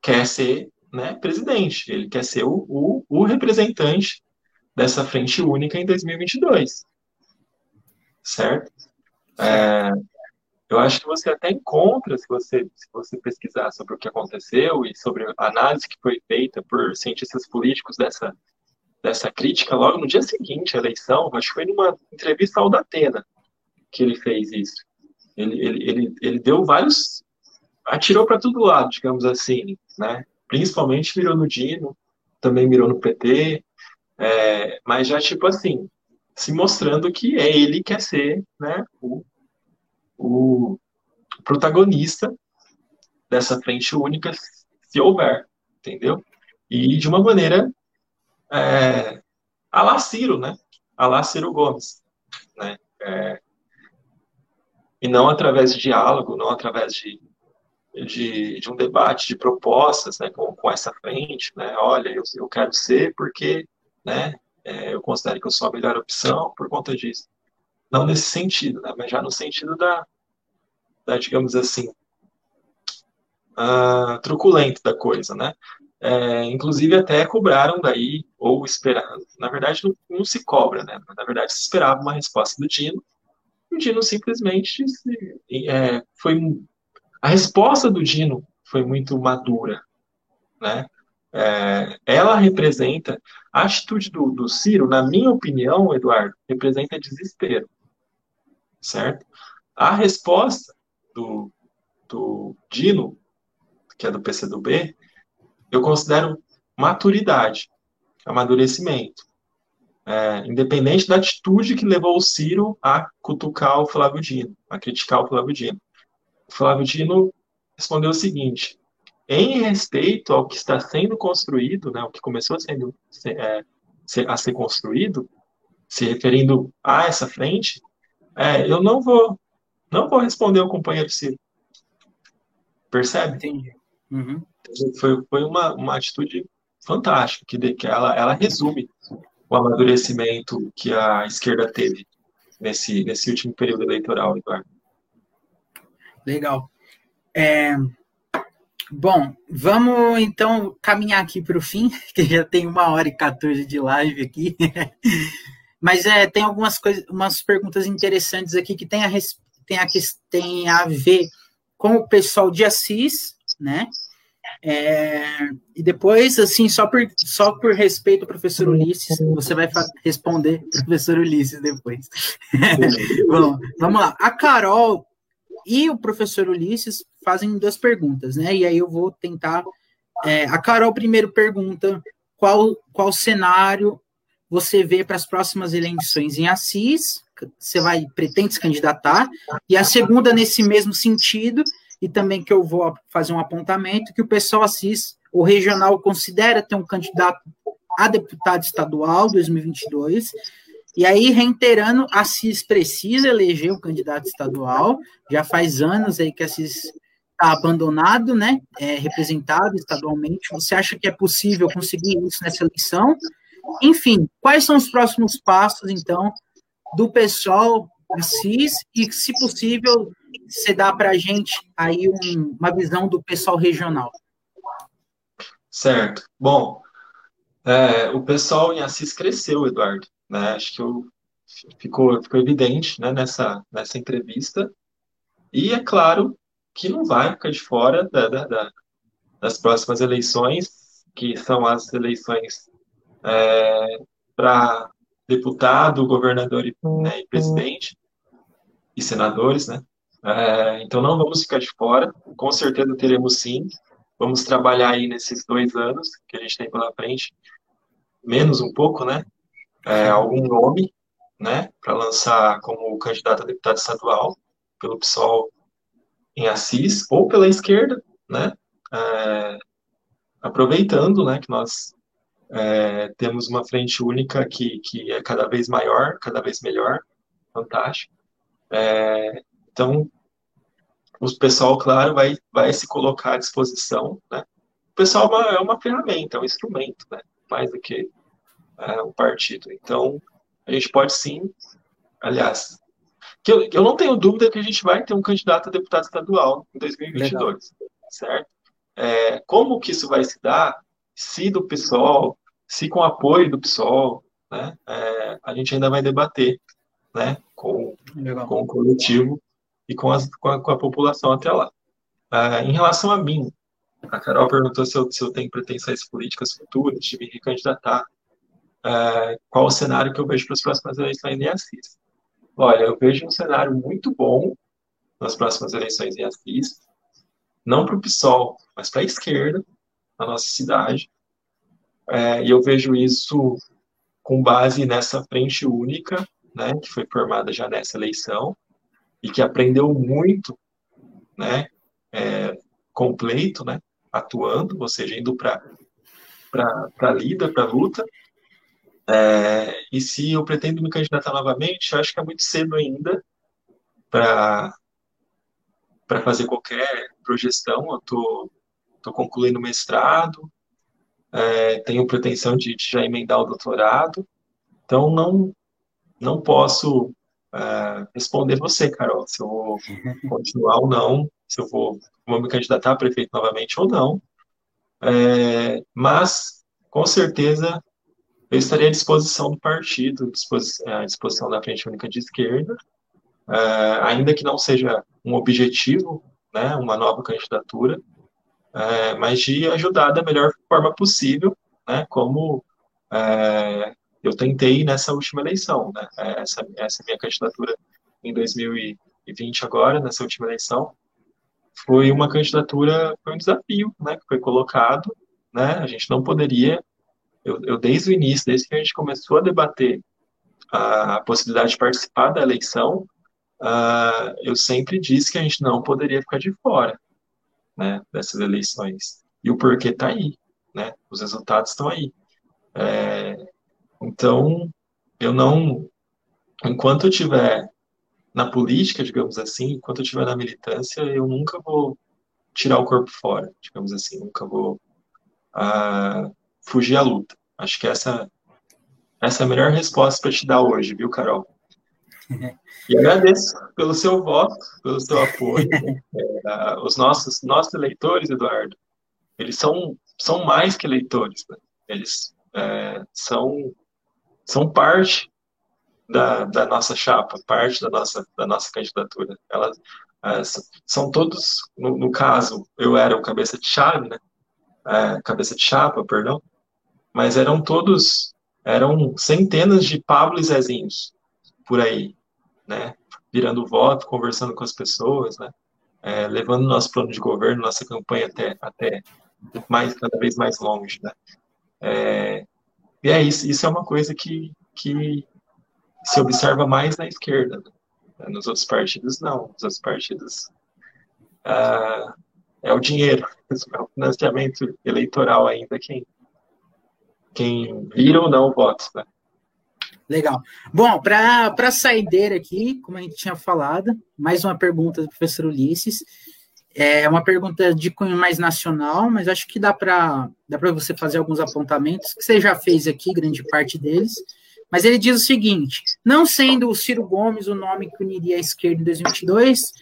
quer ser né, presidente, ele quer ser o, o, o, representante dessa frente única em 2022. Certo? É, eu acho que você até encontra, se você, se você pesquisar sobre o que aconteceu e sobre a análise que foi feita por cientistas políticos dessa, dessa crítica, logo no dia seguinte à eleição, acho que foi numa entrevista ao Datena que ele fez isso. Ele, ele, ele, ele deu vários. atirou para todo lado, digamos assim, né? Principalmente mirou no Dino, também mirou no PT, é, mas já, tipo assim, se mostrando que é ele que quer ser né, o, o protagonista dessa frente única, se houver, entendeu? E de uma maneira é, a la Ciro, né? A la Ciro Gomes, né? É, e não através de diálogo, não através de, de, de um debate, de propostas, né, com, com essa frente, né, olha, eu, eu quero ser porque, né, é, eu considero que eu sou a melhor opção por conta disso. Não nesse sentido, né, mas já no sentido da, da digamos assim, uh, truculento da coisa, né, é, inclusive até cobraram daí, ou esperaram, na verdade não, não se cobra, né, na verdade se esperava uma resposta do Dino, o Dino simplesmente é, foi a resposta do Dino foi muito madura, né? É, ela representa a atitude do, do Ciro, na minha opinião, Eduardo, representa desespero, certo? A resposta do, do Dino, que é do PCdoB, eu considero maturidade, amadurecimento é, independente da atitude que levou o Ciro a cutucar o Flávio Dino, a criticar o Flávio Dino. O Flávio Dino respondeu o seguinte: em respeito ao que está sendo construído, né, o que começou a, sendo, é, a ser construído, se referindo a essa frente, é, eu não vou, não vou responder ao companheiro Ciro. Percebe? Entendi. Uhum. Foi, foi uma, uma atitude fantástica, que, que ela, ela resume o amadurecimento que a esquerda teve nesse, nesse último período eleitoral, Eduardo. Legal. É, bom, vamos então caminhar aqui para o fim, que já tem uma hora e 14 de live aqui. Mas é, tem algumas coisas, umas perguntas interessantes aqui que tem a, tem a, tem a ver com o pessoal de Assis, né? É, e depois, assim, só por, só por respeito ao professor Ulisses, você vai responder professor Ulisses depois. Bom, vamos lá. A Carol e o professor Ulisses fazem duas perguntas, né? E aí eu vou tentar. É, a Carol primeiro pergunta qual, qual cenário você vê para as próximas eleições em Assis, você vai pretende se candidatar, e a segunda nesse mesmo sentido, e também que eu vou fazer um apontamento, que o pessoal Assis, o regional considera ter um candidato a deputado estadual 2022, e aí, reiterando, Assis precisa eleger um candidato estadual, já faz anos aí que Assis está abandonado, né, é, representado estadualmente, você acha que é possível conseguir isso nessa eleição? Enfim, quais são os próximos passos, então, do pessoal Assis e, se possível, você dá para a gente aí um, uma visão do pessoal regional. Certo. Bom, é, o pessoal em Assis cresceu, Eduardo. Né? Acho que eu, ficou, ficou evidente né, nessa, nessa entrevista. E é claro que não vai ficar de fora da, da, da, das próximas eleições, que são as eleições é, para deputado, governador e, né, e, presidente e senadores, né? É, então não vamos ficar de fora, com certeza teremos sim. Vamos trabalhar aí nesses dois anos que a gente tem pela frente, menos um pouco, né? É, algum nome, né? Para lançar como candidato a deputado estadual pelo PSOL em Assis ou pela esquerda, né? É, aproveitando, né, que nós é, temos uma frente única que, que é cada vez maior, cada vez melhor, fantástico. É, então, o pessoal, claro, vai, vai se colocar à disposição, né? O pessoal é uma, é uma ferramenta, é um instrumento, né? Mais do que é, um partido. Então, a gente pode sim, aliás, que eu, eu não tenho dúvida que a gente vai ter um candidato a deputado estadual em 2022, Legal. certo? É, como que isso vai se dar? Se do PSOL, se com apoio do PSOL, né? É, a gente ainda vai debater, né? Com, com o coletivo e com, as, com, a, com a população até lá. Ah, em relação a mim, a Carol perguntou se eu, se eu tenho pretensões políticas futuras de me recandidatar. Ah, qual o cenário que eu vejo para as próximas eleições em Assis? Olha, eu vejo um cenário muito bom nas próximas eleições em Assis, não para o PSOL, mas para a esquerda, na nossa cidade. É, e eu vejo isso com base nessa frente única, né, que foi formada já nessa eleição, e que aprendeu muito, né, é, completo, né, atuando, ou seja, indo para a lida, para luta, é, e se eu pretendo me candidatar novamente, eu acho que é muito cedo ainda para para fazer qualquer projeção. Eu tô, tô concluindo o mestrado, é, tenho pretensão de, de, já emendar o doutorado, então não não posso é, responder você, Carol, se eu vou continuar ou não, se eu vou, vou me candidatar a prefeito novamente ou não. É, mas com certeza eu estaria à disposição do partido, à disposição da Frente Única de Esquerda, é, ainda que não seja um objetivo, né, uma nova candidatura, é, mas de ajudar da melhor forma possível, né, como é, eu tentei nessa última eleição, né, essa, essa minha candidatura em 2020 agora, nessa última eleição, foi uma candidatura, foi um desafio, né, que foi colocado, né, a gente não poderia eu, eu, desde o início, desde que a gente começou a debater a possibilidade de participar da eleição, uh, eu sempre disse que a gente não poderia ficar de fora né, dessas eleições. E o porquê está aí, né? Os resultados estão aí. É, então, eu não, enquanto eu estiver na política, digamos assim, enquanto eu estiver na militância, eu nunca vou tirar o corpo fora, digamos assim, nunca vou uh, fugir à luta. Acho que essa, essa é a melhor resposta para te dar hoje, viu, Carol? E agradeço pelo seu voto, pelo seu apoio. É, os nossos, nossos eleitores, Eduardo, eles são, são mais que eleitores. Né? Eles é, são, são parte da, da nossa chapa, parte da nossa, da nossa candidatura. Elas é, são todos, no, no, caso, eu era o cabeça de chave, né? É, cabeça de chapa, perdão, mas eram todos, eram centenas de Pablo e Zezinhos por aí, né? Virando voto, conversando com as pessoas, né? É, levando nosso plano de governo, nossa campanha até, até mais, cada vez mais longe, né? É, e é isso, isso é uma coisa que, que se observa mais na esquerda. Né? Nos outros partidos, não. Nos outros partidos, ah, é o dinheiro, é o financiamento eleitoral ainda quem, quem vira ou não votos, né? Legal. Bom, para a saideira aqui, como a gente tinha falado, mais uma pergunta do professor Ulisses. É uma pergunta de cunho mais nacional, mas acho que dá para dá você fazer alguns apontamentos, que você já fez aqui, grande parte deles. Mas ele diz o seguinte: não sendo o Ciro Gomes o nome que uniria a esquerda em 2022,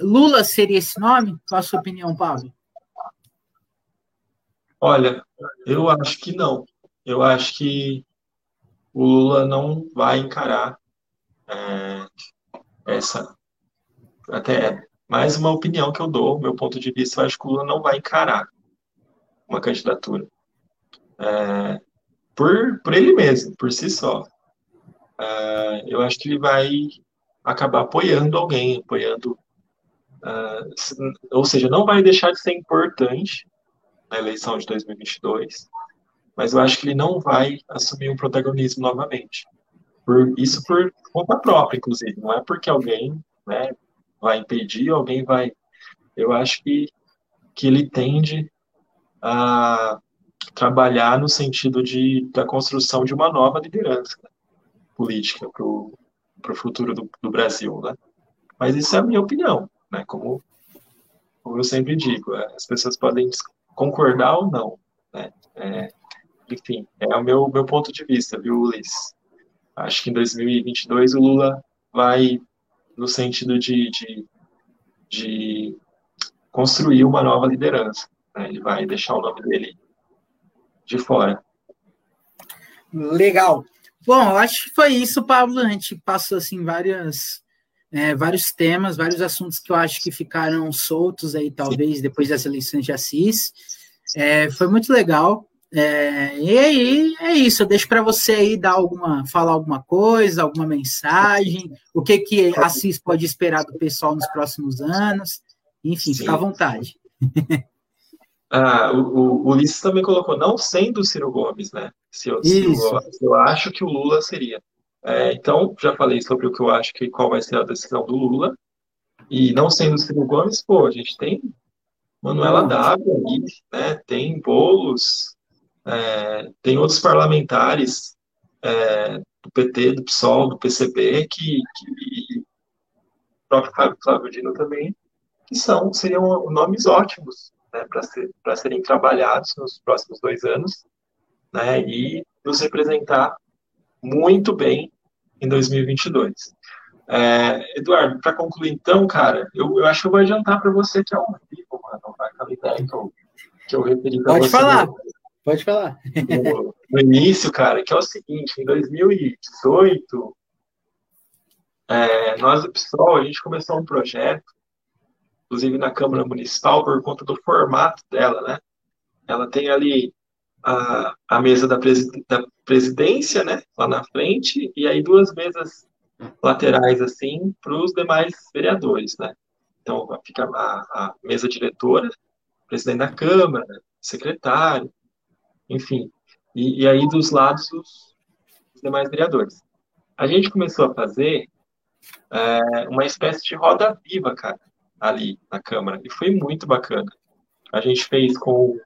Lula seria esse nome? Qual a sua opinião, Pablo? Olha, eu acho que não. Eu acho que o Lula não vai encarar é, essa. Até mais uma opinião que eu dou, meu ponto de vista, eu acho que o Lula não vai encarar uma candidatura. É, por, por ele mesmo, por si só. Uh, eu acho que ele vai acabar apoiando alguém, apoiando. Uh, ou seja, não vai deixar de ser importante na eleição de 2022, mas eu acho que ele não vai assumir um protagonismo novamente. Por, isso por conta própria, inclusive. Não é porque alguém né, vai impedir, alguém vai. Eu acho que, que ele tende a trabalhar no sentido de, da construção de uma nova liderança política para o futuro do, do, Brasil, né? Mas isso é a minha opinião, né? Como, como eu sempre digo, é, as pessoas podem concordar ou não, né? É, enfim, é o meu, meu ponto de vista, viu, Ulisses? Acho que em 2022 o Lula vai no sentido de, de, de construir uma nova liderança. Né? Ele vai deixar o nome dele de fora. Legal. Bom, eu acho que foi isso, Pablo. A gente passou assim várias, é, vários temas, vários assuntos que eu acho que ficaram soltos aí, talvez, Sim. depois das eleições de Assis. É, foi muito legal. É, e aí é isso. Eu deixo para você aí dar alguma, falar alguma coisa, alguma mensagem, o que que Assis pode esperar do pessoal nos próximos anos. Enfim, Sim. fica à vontade. Ah, o, o, Ulisses também colocou, não sendo Ciro Gomes, né? Se eu, se eu, eu, acho que o Lula seria. É, então, já falei sobre o que eu acho que qual vai ser a decisão do Lula. E não sendo Ciro Gomes, pô, a gente tem Manuela Dávila né? Tem Boulos, é, tem outros parlamentares é, do PT, do PSOL, do PCB, que, que o próprio Fábio Flávio Dino também, que são, seriam nomes ótimos né, para ser, serem trabalhados nos próximos dois anos né, e nos representar muito bem em 2022. É, Eduardo, para concluir então, cara, eu, eu acho que eu vou adiantar para você que é ao vivo, mano, que eu, que eu referi para você. Pode falar, no, pode falar. No, início, cara, que é o seguinte, em 2018, é, nós do PSOL, a gente começou um projeto inclusive na Câmara Municipal, por conta do formato dela, né? Ela tem ali a, a mesa da, da presidência, né, lá na frente, e aí duas mesas laterais, assim, para os demais vereadores, né? Então, fica a, a mesa diretora, presidente da Câmara, secretário, enfim. E, e aí, dos lados, os, os, demais vereadores. A gente começou a fazer é, uma espécie de roda viva, cara ali na Câmara. E foi muito bacana. A gente fez com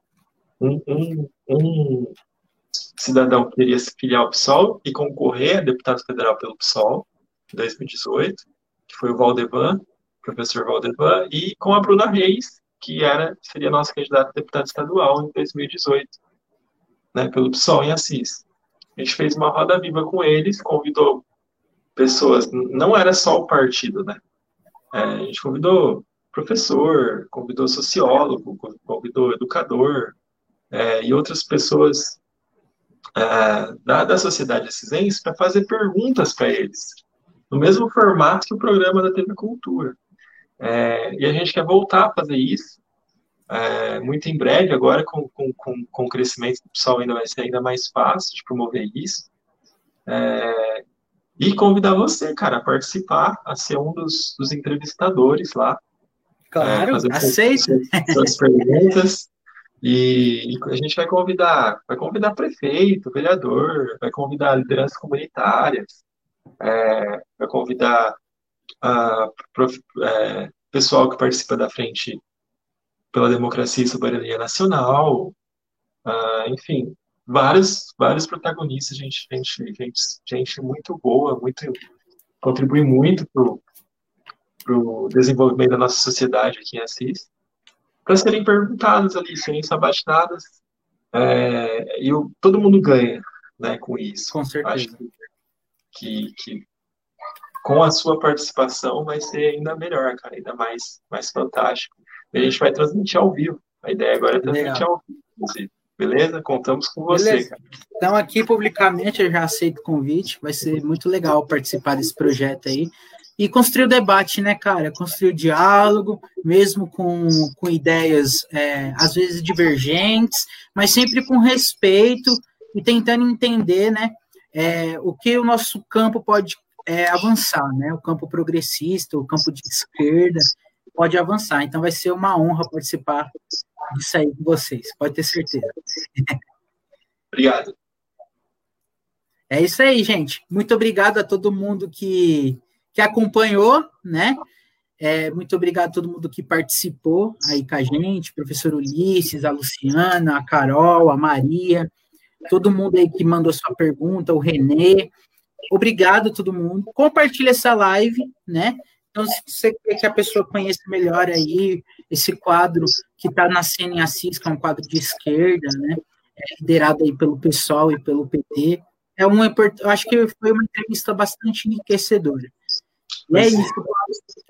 um, um, um cidadão que queria se filiar ao PSOL e concorrer a deputado federal pelo PSOL em 2018, que foi o Valdevan, professor Valdevan, e com a Bruna Reis, que era seria nossa candidata a deputada estadual em 2018, né, pelo PSOL em Assis. A gente fez uma roda viva com eles, convidou pessoas, não era só o partido, né? É, a gente convidou professor, convidou sociólogo, convidou educador é, e outras pessoas uh, da, da sociedade ascisense para fazer perguntas para eles, no mesmo formato que o programa da TV Cultura. É, e a gente quer voltar a fazer isso, é, muito em breve, agora com, com, com, com o crescimento do pessoal ainda vai ser ainda mais fácil de promover isso. É, e convidar você, cara, a participar, a ser um dos, dos entrevistadores lá. Claro, é, aceito. Suas perguntas. E, e, a gente vai convidar, vai convidar prefeito, vereador, vai convidar lideranças comunitárias, é, vai convidar a, prof, é, pessoal que participa da frente pela democracia e soberania nacional, uh, enfim, vários, vários protagonistas, gente, gente, gente, gente muito boa, muito contribui muito para o desenvolvimento da nossa sociedade aqui em Assis, para serem perguntados ali, serem sabatinadas, é, e o, todo mundo ganha né, com isso. Com certeza. Acho que, que com a sua participação vai ser ainda melhor, cara, ainda mais, mais fantástico. E a gente vai transmitir ao vivo. A ideia agora é transmitir Legal. ao vivo, Beleza? Contamos com você, Beleza. cara. Então, aqui publicamente eu já aceito o convite. Vai ser muito legal participar desse projeto aí. E construir o debate, né, cara? Construir o diálogo, mesmo com, com ideias, é, às vezes divergentes, mas sempre com respeito e tentando entender, né, é, o que o nosso campo pode é, avançar, né? O campo progressista, o campo de esquerda pode avançar. Então vai ser uma honra participar disso aí com vocês, pode ter certeza. Obrigado. É isso aí, gente. Muito obrigado a todo mundo que, que acompanhou, né? É, muito obrigado a todo mundo que participou aí com a gente, professor Ulisses, a Luciana, a Carol, a Maria, todo mundo aí que mandou sua pergunta, o Renê. Obrigado a todo mundo. Compartilhe essa live, né? Então, se você quer que a pessoa conheça melhor aí esse quadro que está nascendo em Assis, que é um quadro de esquerda, né? É liderado aí pelo pessoal e pelo PT. É uma, eu acho que foi uma entrevista bastante enriquecedora. E é isso.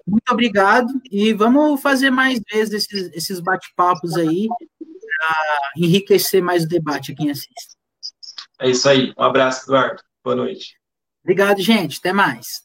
Muito obrigado. E vamos fazer mais vezes esses, esses bate-papos aí para enriquecer mais o debate aqui em Assis. É isso aí. Um abraço, Eduardo. Boa noite. Obrigado, gente. Até mais.